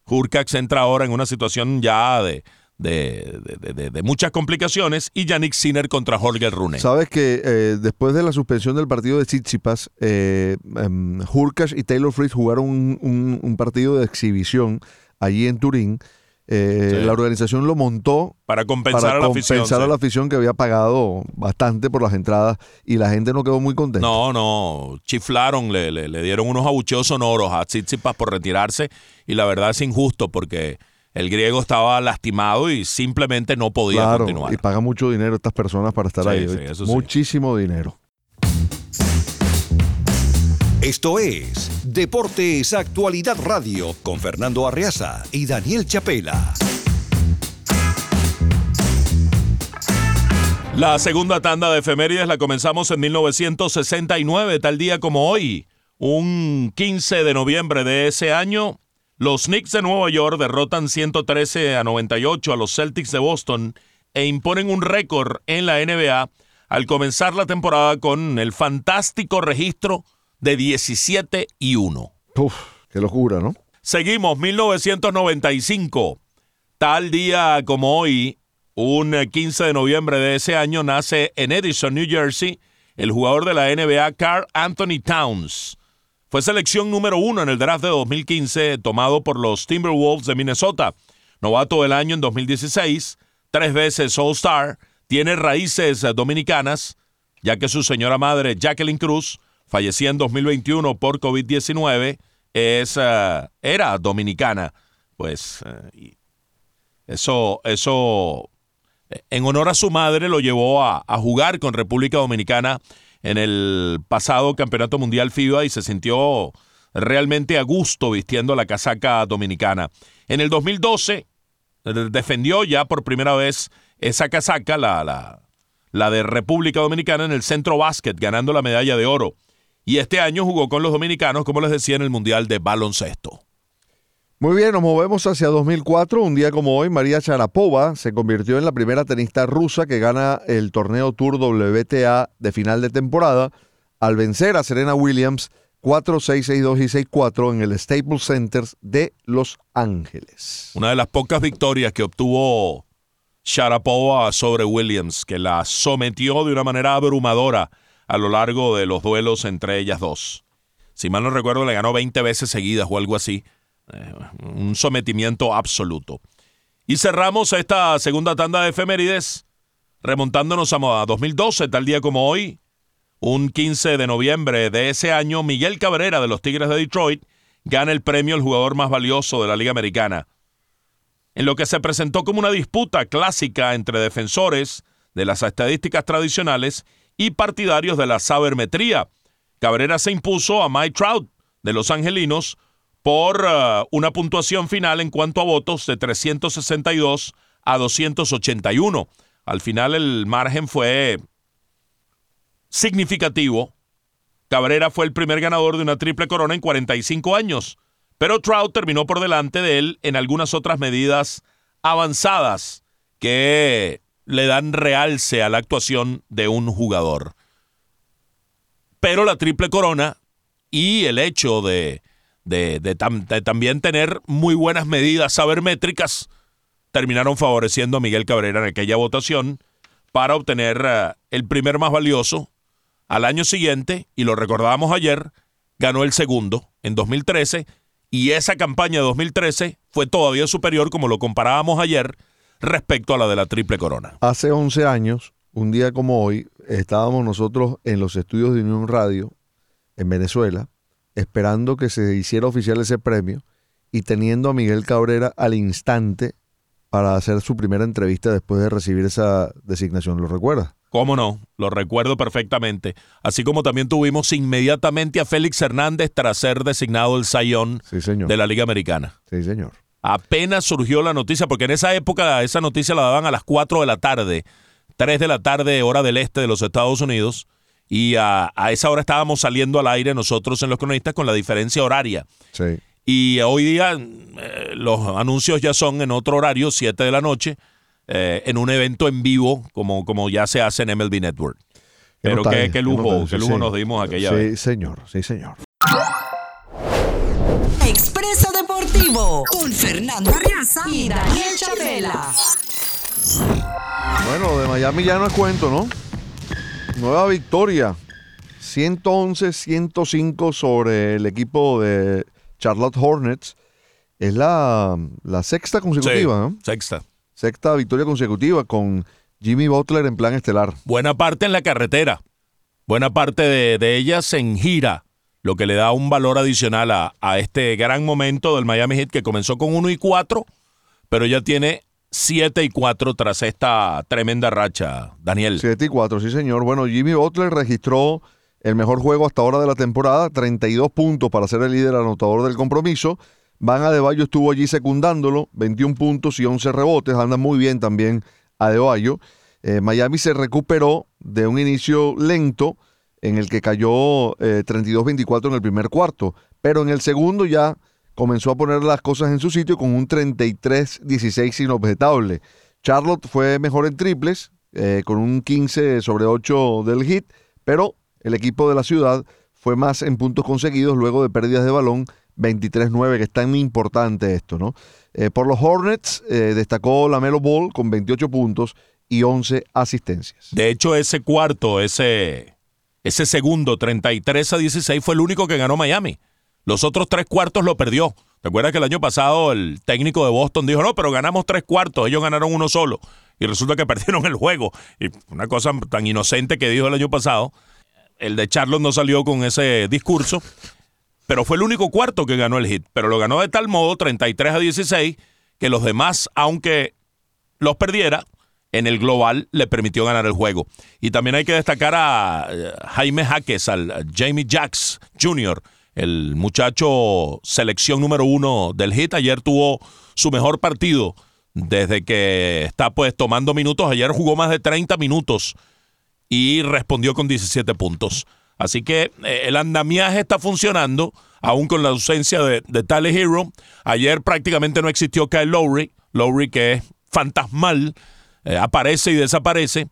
S2: Hurkacz entra ahora en una situación ya de, de, muchas complicaciones y Yannick Sinner contra Jorge Rune.
S3: Sabes que eh, después de la suspensión del partido de Tsitsipas, eh, em, y Taylor Fritz jugaron un, partido de exhibición allí en Turín. Eh, la organización lo montó
S2: para compensar, a, la afición,
S3: a la afición que había pagado bastante por las entradas y la gente no quedó muy contenta.
S2: No, no, chiflaron, le, le, dieron unos abucheos sonoros a Tsitsipas por retirarse y la verdad es injusto porque el griego estaba lastimado y simplemente no podía claro, continuar.
S3: Y paga mucho dinero estas personas para estar ahí. Muchísimo dinero.
S5: Esto es Deportes Actualidad Radio con Fernando Arreaza y Daniel Chapela.
S2: La segunda tanda de efemérides la comenzamos en 1969, tal día como hoy. Un 15 de noviembre de ese año, los Knicks de Nueva York derrotan 113 a 98 a los Celtics de Boston e imponen un récord en la NBA al comenzar la temporada con el fantástico registro de 17 y 1.
S3: Uf, qué locura, ¿no?
S2: Seguimos, 1995. Tal día como hoy, un 15 de noviembre de ese año, nace en Edison, New Jersey, el jugador de la NBA Carl Anthony Towns. Fue selección número uno en el draft de 2015 tomado por los Timberwolves de Minnesota. Novato del año en 2016, tres veces All-Star, tiene raíces dominicanas, ya que su señora madre Jacqueline Cruz falleció en 2021 por COVID-19, es, eh, era dominicana. Pues eh, eso, eso en honor a su madre, lo llevó a, a jugar con República Dominicana en el pasado Campeonato Mundial FIBA y se sintió realmente a gusto vistiendo la casaca dominicana. En el 2012 defendió ya por primera vez esa casaca, la, la, la de República Dominicana, en el centro básquet, ganando la medalla de oro. Y este año jugó con los dominicanos, como les decía, en el Mundial de Baloncesto.
S3: Muy bien, nos movemos hacia 2004. Un día como hoy, María Charapova se convirtió en la primera tenista rusa que gana el torneo Tour WTA de final de temporada al vencer a Serena Williams 4, 6, 6, 2 y 6, 4 en el Staples Center de Los Ángeles.
S2: Una de las pocas victorias que obtuvo Sharapova sobre Williams, que la sometió de una manera abrumadora a lo largo de los duelos entre ellas dos. Si mal no recuerdo, le ganó 20 veces seguidas o algo así eh, un sometimiento absoluto. Y cerramos esta segunda tanda de efemérides remontándonos a 2012, tal día como hoy, un 15 de noviembre de ese año, Miguel Cabrera de los Tigres de Detroit gana el premio al jugador más valioso de la Liga Americana. En lo que se presentó como una disputa clásica entre defensores de las estadísticas tradicionales y partidarios de la sabermetría. Cabrera se impuso a Mike Trout de los Angelinos por uh, una puntuación final en cuanto a votos de 362 a 281. Al final el margen fue significativo. Cabrera fue el primer ganador de una triple corona en 45 años, pero Trout terminó por delante de él en algunas otras medidas avanzadas que le dan realce a la actuación de un jugador. Pero la triple corona y el hecho de de, también tener muy buenas medidas sabermétricas, terminaron favoreciendo a Miguel Cabrera en aquella votación para obtener eh, el primer más valioso. Al año siguiente, y lo recordábamos ayer, ganó el segundo en 2013 y esa campaña de 2013 fue todavía superior, como lo comparábamos ayer, respecto a la de la Triple Corona.
S3: Hace 11 años, un día como hoy, estábamos nosotros en los estudios de Unión Radio en Venezuela esperando que se hiciera oficial ese premio y teniendo a Miguel Cabrera al instante para hacer su primera entrevista después de recibir esa designación. ¿Lo recuerdas?
S2: ¿Cómo no? Lo recuerdo perfectamente. Así como también tuvimos inmediatamente a Félix Hernández tras ser designado el Sayón de la Liga Americana.
S3: Sí, señor.
S2: Apenas surgió la noticia, porque en esa época esa noticia la daban a las 4 de la tarde, 3 de la tarde, hora del este de los Estados Unidos y a, esa hora estábamos saliendo al aire nosotros en los cronistas con la diferencia horaria.
S3: Sí.
S2: Y hoy día eh, los anuncios ya son en otro horario, 7 de la noche, eh, en un evento en vivo, como, como ya se hace en MLB Network. Pero qué, qué, lujo, qué, lujo nos dimos aquella vez.
S3: Sí, señor, sí, señor.
S1: Con Fernando Arriaza y Daniel Chabela.
S3: Bueno, de Miami ya no es cuento, ¿no? Nueva victoria. 111-105 sobre el equipo de Charlotte Hornets. Es la, sexta consecutiva,
S2: Sexta.
S3: Sexta victoria consecutiva con Jimmy Butler en plan estelar.
S2: Buena parte en la carretera. Buena parte de, ellas en gira. Lo que le da un valor adicional a, a este gran momento del Miami Heat que comenzó con 1 y 4, pero ya tiene 7 y 4 tras esta tremenda racha, Daniel.
S3: 7 y 4, sí señor. Bueno, Jimmy Butler registró el mejor juego hasta ahora de la temporada, 32 puntos para ser el líder anotador del compromiso. Van Adebayo estuvo allí secundándolo, 21 puntos y 11 rebotes, anda muy bien también Adebayo. Eh, Miami se recuperó de un inicio lento en el que cayó 32-24 eh, en el primer cuarto, pero en el segundo ya comenzó a poner las cosas en su sitio con un 33-16 inobjetable. Charlotte fue mejor en triples, eh, con un 15 sobre 8 del hit, pero el equipo de la ciudad fue más en puntos conseguidos luego de pérdidas de balón, 23-9, que es tan importante esto, ¿no? Eh, por los Hornets eh, destacó la Melo Ball con 28 puntos y 11 asistencias.
S2: De hecho, ese cuarto, ese, ese segundo, 33 a 16, fue el único que ganó Miami. Los otros tres cuartos lo perdió. ¿Te acuerdas que el año pasado el técnico de Boston dijo, no, pero ganamos tres cuartos, ellos ganaron uno solo? Y resulta que perdieron el juego. Y una cosa tan inocente que dijo el año pasado, el de Charlotte no salió con ese discurso, pero fue el único cuarto que ganó el hit. Pero lo ganó de tal modo, 33 a 16, que los demás, aunque los perdiera, en el global le permitió ganar el juego. Y también hay que destacar a eh, Jaime Jaques, al Jamie Jacks Jr., el muchacho selección número uno del hit. Ayer tuvo su mejor partido desde que está pues tomando minutos. Ayer jugó más de 30 minutos y respondió con 17 puntos. Así que eh, el andamiaje está funcionando, aún con la ausencia de, de Tyler Hero. Ayer prácticamente no existió Kyle Lowry, Lowry que es fantasmal, eh, aparece y desaparece.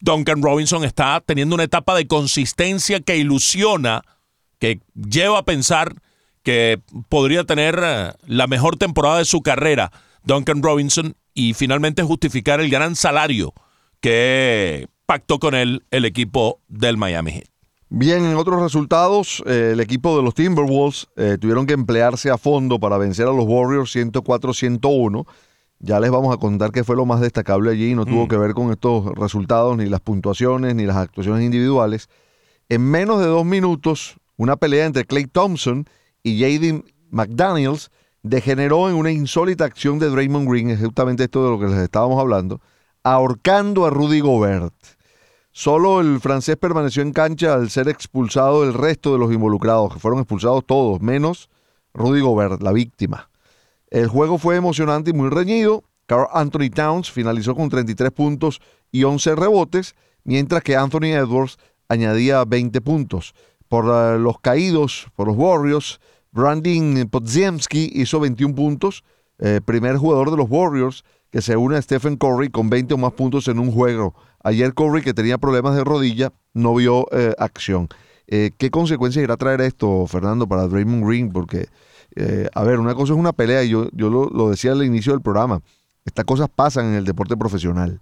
S2: Duncan Robinson está teniendo una etapa de consistencia que ilusiona, que lleva a pensar que podría tener eh, la mejor temporada de su carrera, Duncan Robinson, y finalmente justificar el gran salario que pactó con él el equipo del Miami Heat.
S3: Bien, en otros resultados, eh, el equipo de los Timberwolves tuvieron que emplearse a fondo para vencer a los Warriors 104-101. Ya les vamos a contar qué fue lo más destacable allí. No tuvo que ver con estos resultados, ni las puntuaciones, ni las actuaciones individuales. En menos de dos minutos, una pelea entre Clay Thompson y Jaden McDaniels degeneró en una insólita acción de Draymond Green, es justamente esto de lo que les estábamos hablando, ahorcando a Rudy Gobert. Solo el francés permaneció en cancha al ser expulsado del resto de los involucrados, que fueron expulsados todos, menos Rudy Gobert, la víctima. El juego fue emocionante y muy reñido. Carl Anthony Towns finalizó con 33 puntos y 11 rebotes, mientras que Anthony Edwards añadía 20 puntos. Por uh, los caídos, por los Warriors, Brandon Podziemski hizo 21 puntos, eh, primer jugador de los Warriors que se une a Stephen Curry con 20 o más puntos en un juego. Ayer Curry, que tenía problemas de rodilla, no vio eh, acción. Eh, ¿Qué consecuencias irá a traer esto, Fernando, para Draymond Green? Porque, eh, a ver, una cosa es una pelea, y yo, yo lo, lo decía al inicio del programa, estas cosas pasan en el deporte profesional,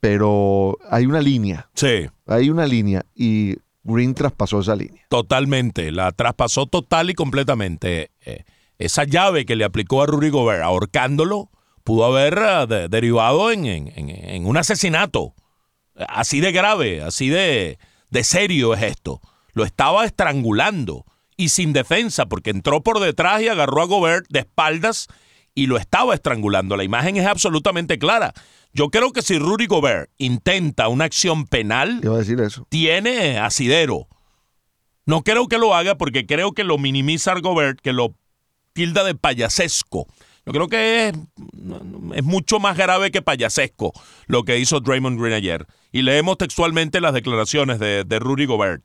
S3: pero hay una línea.
S2: Sí.
S3: Hay una línea y Green traspasó esa línea.
S2: Totalmente, la traspasó total y completamente. Eh, esa llave que le aplicó a Rudy Gobert, ahorcándolo, pudo haber de, derivado en, en, en, un asesinato. Así de grave, así de, de serio es esto. Lo estaba estrangulando y sin defensa, porque entró por detrás y agarró a Gobert de espaldas y lo estaba estrangulando. La imagen es absolutamente clara. Yo creo que si Rudy Gobert intenta una acción penal,
S3: a decir eso.
S2: tiene asidero. No creo que lo haga porque creo que lo minimiza Gobert, que lo tilda de payasesco. Yo creo que es, es, mucho más grave que payasesco lo que hizo Draymond Green ayer. Y leemos textualmente las declaraciones de, de Rudy Gobert.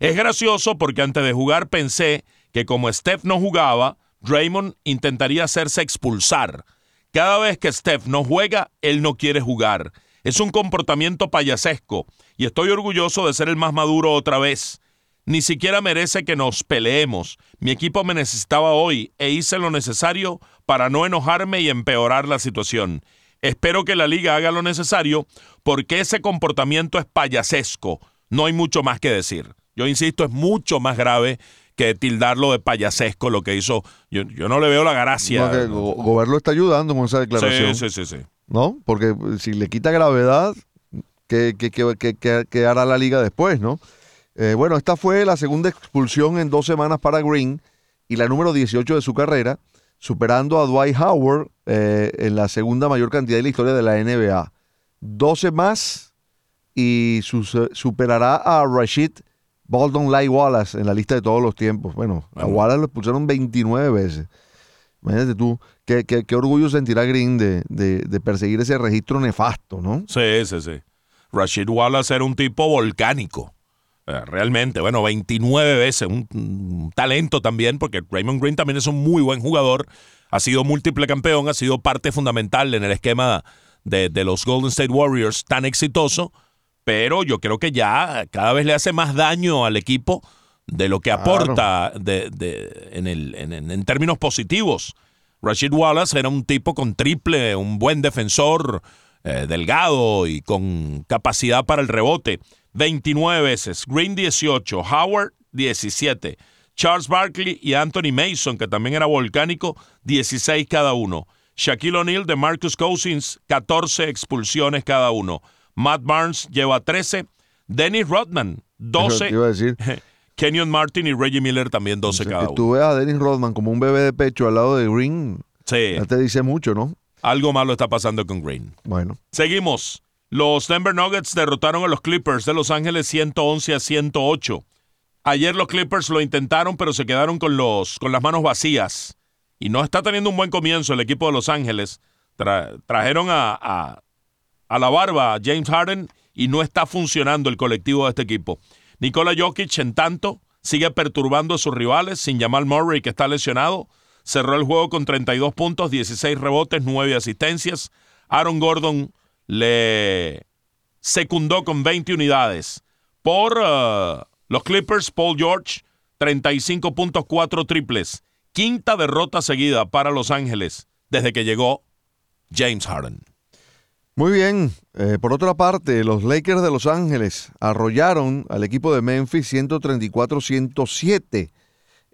S2: Es gracioso porque antes de jugar pensé que como Steph no jugaba, Draymond intentaría hacerse expulsar. Cada vez que Steph no juega, él no quiere jugar. Es un comportamiento payasesco y estoy orgulloso de ser el más maduro otra vez. Ni siquiera merece que nos peleemos. Mi equipo me necesitaba hoy e hice lo necesario para no enojarme y empeorar la situación. Espero que la liga haga lo necesario porque ese comportamiento es payasesco. No hay mucho más que decir. Yo insisto, es mucho más grave que tildarlo de payasesco lo que hizo. Yo, yo no le veo la gracia.
S3: No, que Go- está ayudando con esa declaración.
S2: Sí, sí, sí, sí.
S3: ¿No? Porque si le quita gravedad, ¿qué, qué- qué- qué- qué- qué hará la liga después, no? Eh, bueno, esta fue la segunda expulsión en dos semanas para Green y la número 18 de su carrera, superando a Dwight Howard eh, en la segunda mayor cantidad de la historia de la NBA. 12 más y su- superará a Rashid Baldwin Lai Wallace en la lista de todos los tiempos. Bueno, a. Wallace lo expulsaron 29 veces. Imagínate tú, qué, qué- qué orgullo sentirá Green de, de- de perseguir ese registro nefasto, ¿no?
S2: Sí, sí, sí. Rashid Wallace era un tipo volcánico. Eh, realmente, bueno, 29 veces, un, un talento también, porque Raymond Green también es un muy buen jugador, ha sido múltiple campeón, ha sido parte fundamental en el esquema de, de los Golden State Warriors tan exitoso, pero yo creo que ya cada vez le hace más daño al equipo de lo que aporta de, de- en, el, en términos positivos. Rashid Wallace era un tipo con triple, un buen defensor, eh, delgado y con capacidad para el rebote. 29 veces. Green 18, Howard 17, Charles Barkley y Anthony Mason, que también era volcánico, 16 cada uno. Shaquille O'Neal de Marcus Cousins, 14 expulsiones cada uno. Matt Barnes lleva 13. Dennis Rodman,
S3: Eso
S2: 12.
S3: te iba a decir.
S2: Kenyon Martin y Reggie Miller también 12 cada
S3: que
S2: uno.
S3: tú veas a Dennis Rodman como un bebé de pecho al lado de Green,
S2: Sí.
S3: ya te dice mucho, ¿no?
S2: Algo malo está pasando con Green.
S3: Bueno.
S2: Seguimos. Los Denver Nuggets derrotaron a los Clippers de Los Ángeles 111 a 108. Ayer los Clippers lo intentaron, pero se quedaron con, los, con las manos vacías. Y no está teniendo un buen comienzo el equipo de Los Ángeles. trajeron a, a, a, la barba a James Harden y no está funcionando el colectivo de este equipo. Nikola Jokic, en tanto, sigue perturbando a sus rivales sin Jamal Murray, que está lesionado. Cerró el juego con 32 puntos, 16 rebotes, 9 asistencias. Aaron Gordon le secundó con 20 unidades. Por uh, los Clippers, Paul George, 35.4 triples. Quinta derrota seguida para Los Ángeles desde que llegó James Harden.
S3: Muy bien. Eh, por otra parte, los Lakers de Los Ángeles arrollaron al equipo de Memphis 134-107.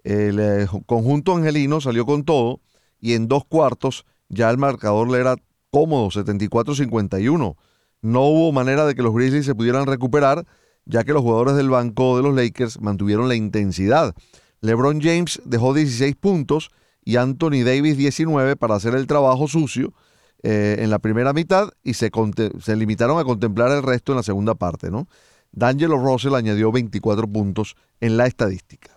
S3: El eh, conjunto angelino salió con todo y en dos cuartos ya el marcador le era cómodo, 74-51. No hubo manera de que los Grizzlies se pudieran recuperar, ya que los jugadores del banco de los Lakers mantuvieron la intensidad. LeBron James dejó 16 puntos y Anthony Davis 19 para hacer el trabajo sucio eh, en la primera mitad y se, limitaron a contemplar el resto en la segunda parte. ¿no? D'Angelo Russell añadió 24 puntos en la estadística.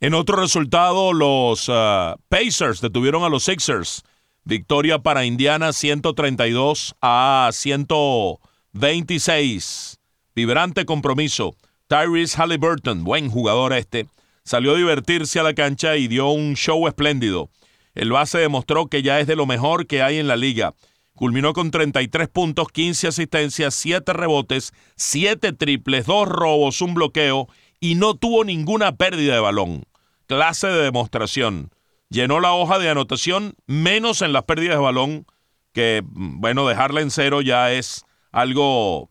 S2: En otro resultado, los uh, Pacers detuvieron a los Sixers. Victoria para Indiana 132 a 126. Vibrante compromiso. Tyrese Halliburton, buen jugador este, salió a divertirse a la cancha y dio un show espléndido. El base demostró que ya es de lo mejor que hay en la liga. Culminó con 33 puntos, 15 asistencias, 7 rebotes, 7 triples, 2 robos, un bloqueo y no tuvo ninguna pérdida de balón. Clase de demostración. Llenó la hoja de anotación menos en las pérdidas de balón, que, bueno, dejarla en cero ya es algo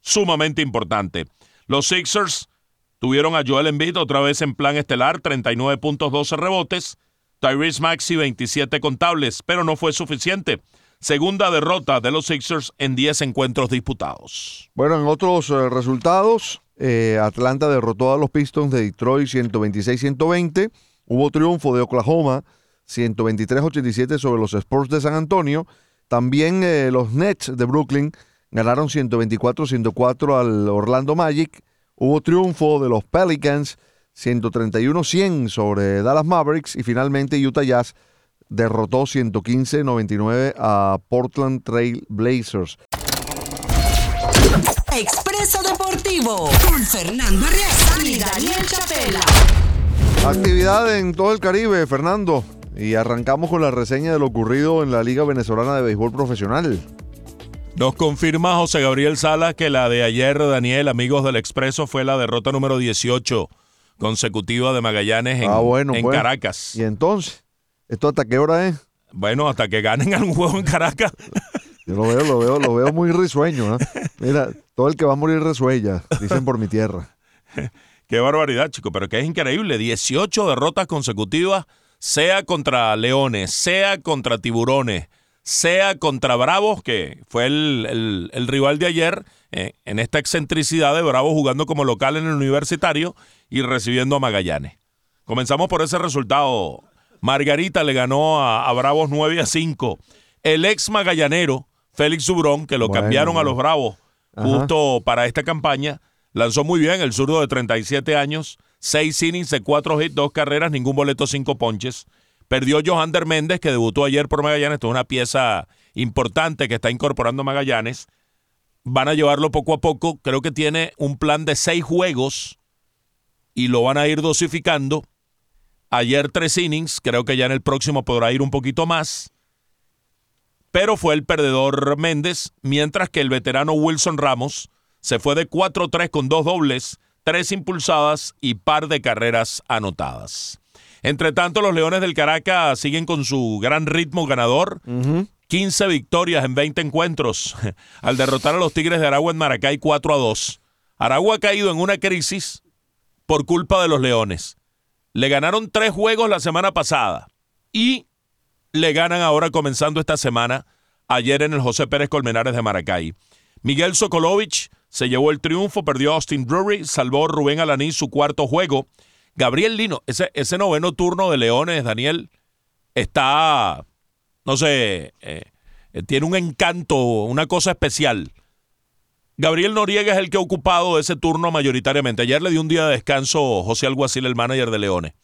S2: sumamente importante. Los Sixers tuvieron a Joel Embiid otra vez en plan estelar, 39 puntos, 12 rebotes. Tyrese Maxi 27 contables, pero no fue suficiente. Segunda derrota de los Sixers en 10 encuentros disputados.
S3: Bueno, en otros eh, resultados, eh, Atlanta derrotó a los Pistons de Detroit 126-120. Hubo triunfo de Oklahoma 123-87 sobre los Sports de San Antonio. También eh, los Nets de Brooklyn ganaron 124-104 al Orlando Magic. Hubo triunfo de los Pelicans 131-100 sobre Dallas Mavericks y finalmente Utah Jazz derrotó 115-99 a Portland Trail Blazers.
S1: Expreso Deportivo con Fernando Arriaza y Daniel Chapela.
S3: Actividad en todo el Caribe, Fernando. Y arrancamos con la reseña de lo ocurrido en la Liga Venezolana de Béisbol Profesional.
S2: Nos confirma José Gabriel Sala que la de ayer, Daniel, amigos del Expreso, fue la derrota número 18 consecutiva de Magallanes en, ah, en pues. Caracas.
S3: ¿Y entonces? ¿Esto hasta qué hora es?
S2: Bueno, hasta que ganen algún juego en Caracas.
S3: Yo lo veo, lo veo, lo veo muy risueño. ¿eh? Mira, todo el que va a morir resuella, dicen por mi tierra.
S2: Qué barbaridad, chico, pero que es increíble. 18 derrotas consecutivas, sea contra Leones, sea contra Tiburones, sea contra Bravos, que fue el, rival de ayer, eh, en esta excentricidad de Bravos jugando como local en el universitario y recibiendo a Magallanes. Comenzamos por ese resultado. Margarita le ganó a, Bravos 9 a 5. El ex magallanero, Félix Subrón, que lo cambiaron a los Bravos justo para esta campaña, lanzó muy bien el zurdo de 37 años, 6 innings de 4 hits, 2 carreras, ningún boleto, 5 ponches. Perdió Johander Méndez, que debutó ayer por Magallanes. Esto es una pieza importante que está incorporando Magallanes. Van a llevarlo poco a poco. Creo que tiene un plan de seis juegos y lo van a ir dosificando. Ayer tres innings, creo que ya en el próximo podrá ir un poquito más. Pero fue el perdedor Méndez, mientras que el veterano Wilson Ramos se fue de 4-3 con dos dobles, tres impulsadas y par de carreras anotadas. Entre tanto, los Leones del Caracas siguen con su gran ritmo ganador. 15 victorias en 20 encuentros al derrotar a los Tigres de Aragua en Maracay 4 a 2. Aragua ha caído en una crisis por culpa de los Leones. Le ganaron tres juegos la semana pasada y le ganan ahora comenzando esta semana, ayer en el José Pérez Colmenares de Maracay. Miguel Sokolovich se llevó el triunfo, perdió a Austin Drury, salvó Rubén Alaní su cuarto juego Gabriel Lino, ese, ese noveno turno de Leones, Daniel, está, no sé, eh, tiene un encanto, una cosa especial. Gabriel Noriega es el que ha ocupado ese turno mayoritariamente. Ayer le dio un día de descanso José Alguacil, el manager de Leones.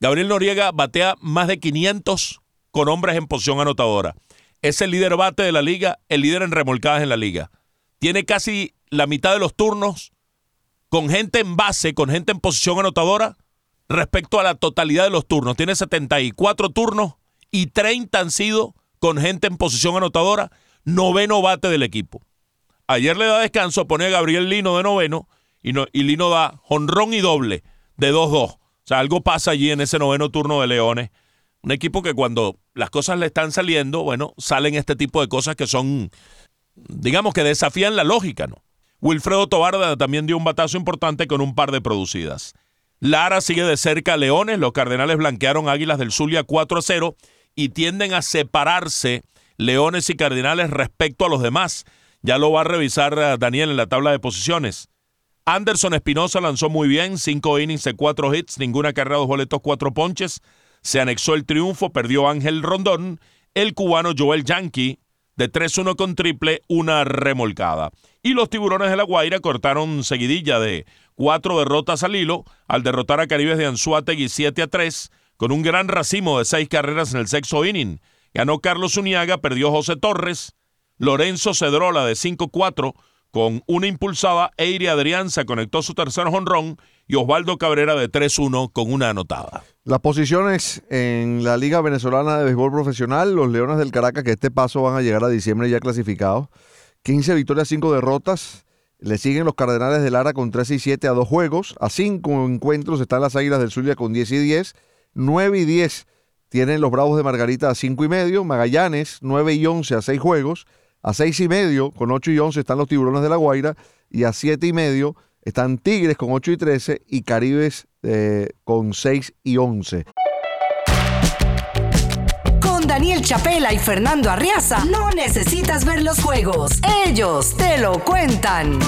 S2: Gabriel Noriega batea más de 500 con hombres en posición anotadora. Es el líder bate de la liga, el líder en remolcadas en la liga. Tiene casi la mitad de los turnos con gente en base, con gente en posición anotadora, respecto a la totalidad de los turnos. Tiene 74 turnos y 30 han sido con gente en posición anotadora, noveno bate del equipo. Ayer le da descanso, pone a Gabriel Lino de noveno y, y Lino da jonrón y doble de 2-2. O sea, algo pasa allí en ese noveno turno de Leones. Un equipo que cuando las cosas le están saliendo, bueno, salen este tipo de cosas que son, digamos que desafían la lógica, ¿no? Wilfredo Tobarda también dio un batazo importante con un par de producidas. Lara sigue de cerca a Leones, los Cardenales blanquearon Águilas del Zulia 4 a 0 y tienden a separarse Leones y Cardenales respecto a los demás. Ya lo va a revisar eh, Daniel en la tabla de posiciones. Anderson Espinosa lanzó muy bien, 5 innings de 4 hits, ninguna carrera, dos boletos, 4 ponches. Se anexó el triunfo, perdió Ángel Rondón. El cubano Joel Yankee de 3-1 con triple, una remolcada. Y los tiburones de la Guaira cortaron seguidilla de cuatro derrotas al hilo al derrotar a Caribes de Anzuategui 7 a 3 con un gran racimo de seis carreras en el sexto inning. Ganó Carlos Uniaga, perdió José Torres, Lorenzo Cedrola de 5-4 con una impulsada, Eiri Adrianza conectó su tercer jonrón y Osvaldo Cabrera de 3-1 con una anotada.
S3: Las posiciones en la Liga Venezolana de Béisbol Profesional, los Leones del Caracas, que este paso van a llegar a diciembre ya clasificados. 15 victorias, 5 derrotas. Le siguen los Cardenales de Lara con 3 y 7 a 2 juegos. A 5 encuentros están las Águilas del Zulia con 10 y 10. 9 y 10 tienen los Bravos de Margarita a 5 y medio. Magallanes 9 y 11 a 6 juegos. A 6 y medio con 8 y 11 están los Tiburones de la Guaira. Y a 7 y medio están Tigres con 8 y 13 y Caribes eh, con 6 y 11.
S1: Con Daniel Chapela y Fernando Arriaza no necesitas ver los juegos. Ellos te lo cuentan.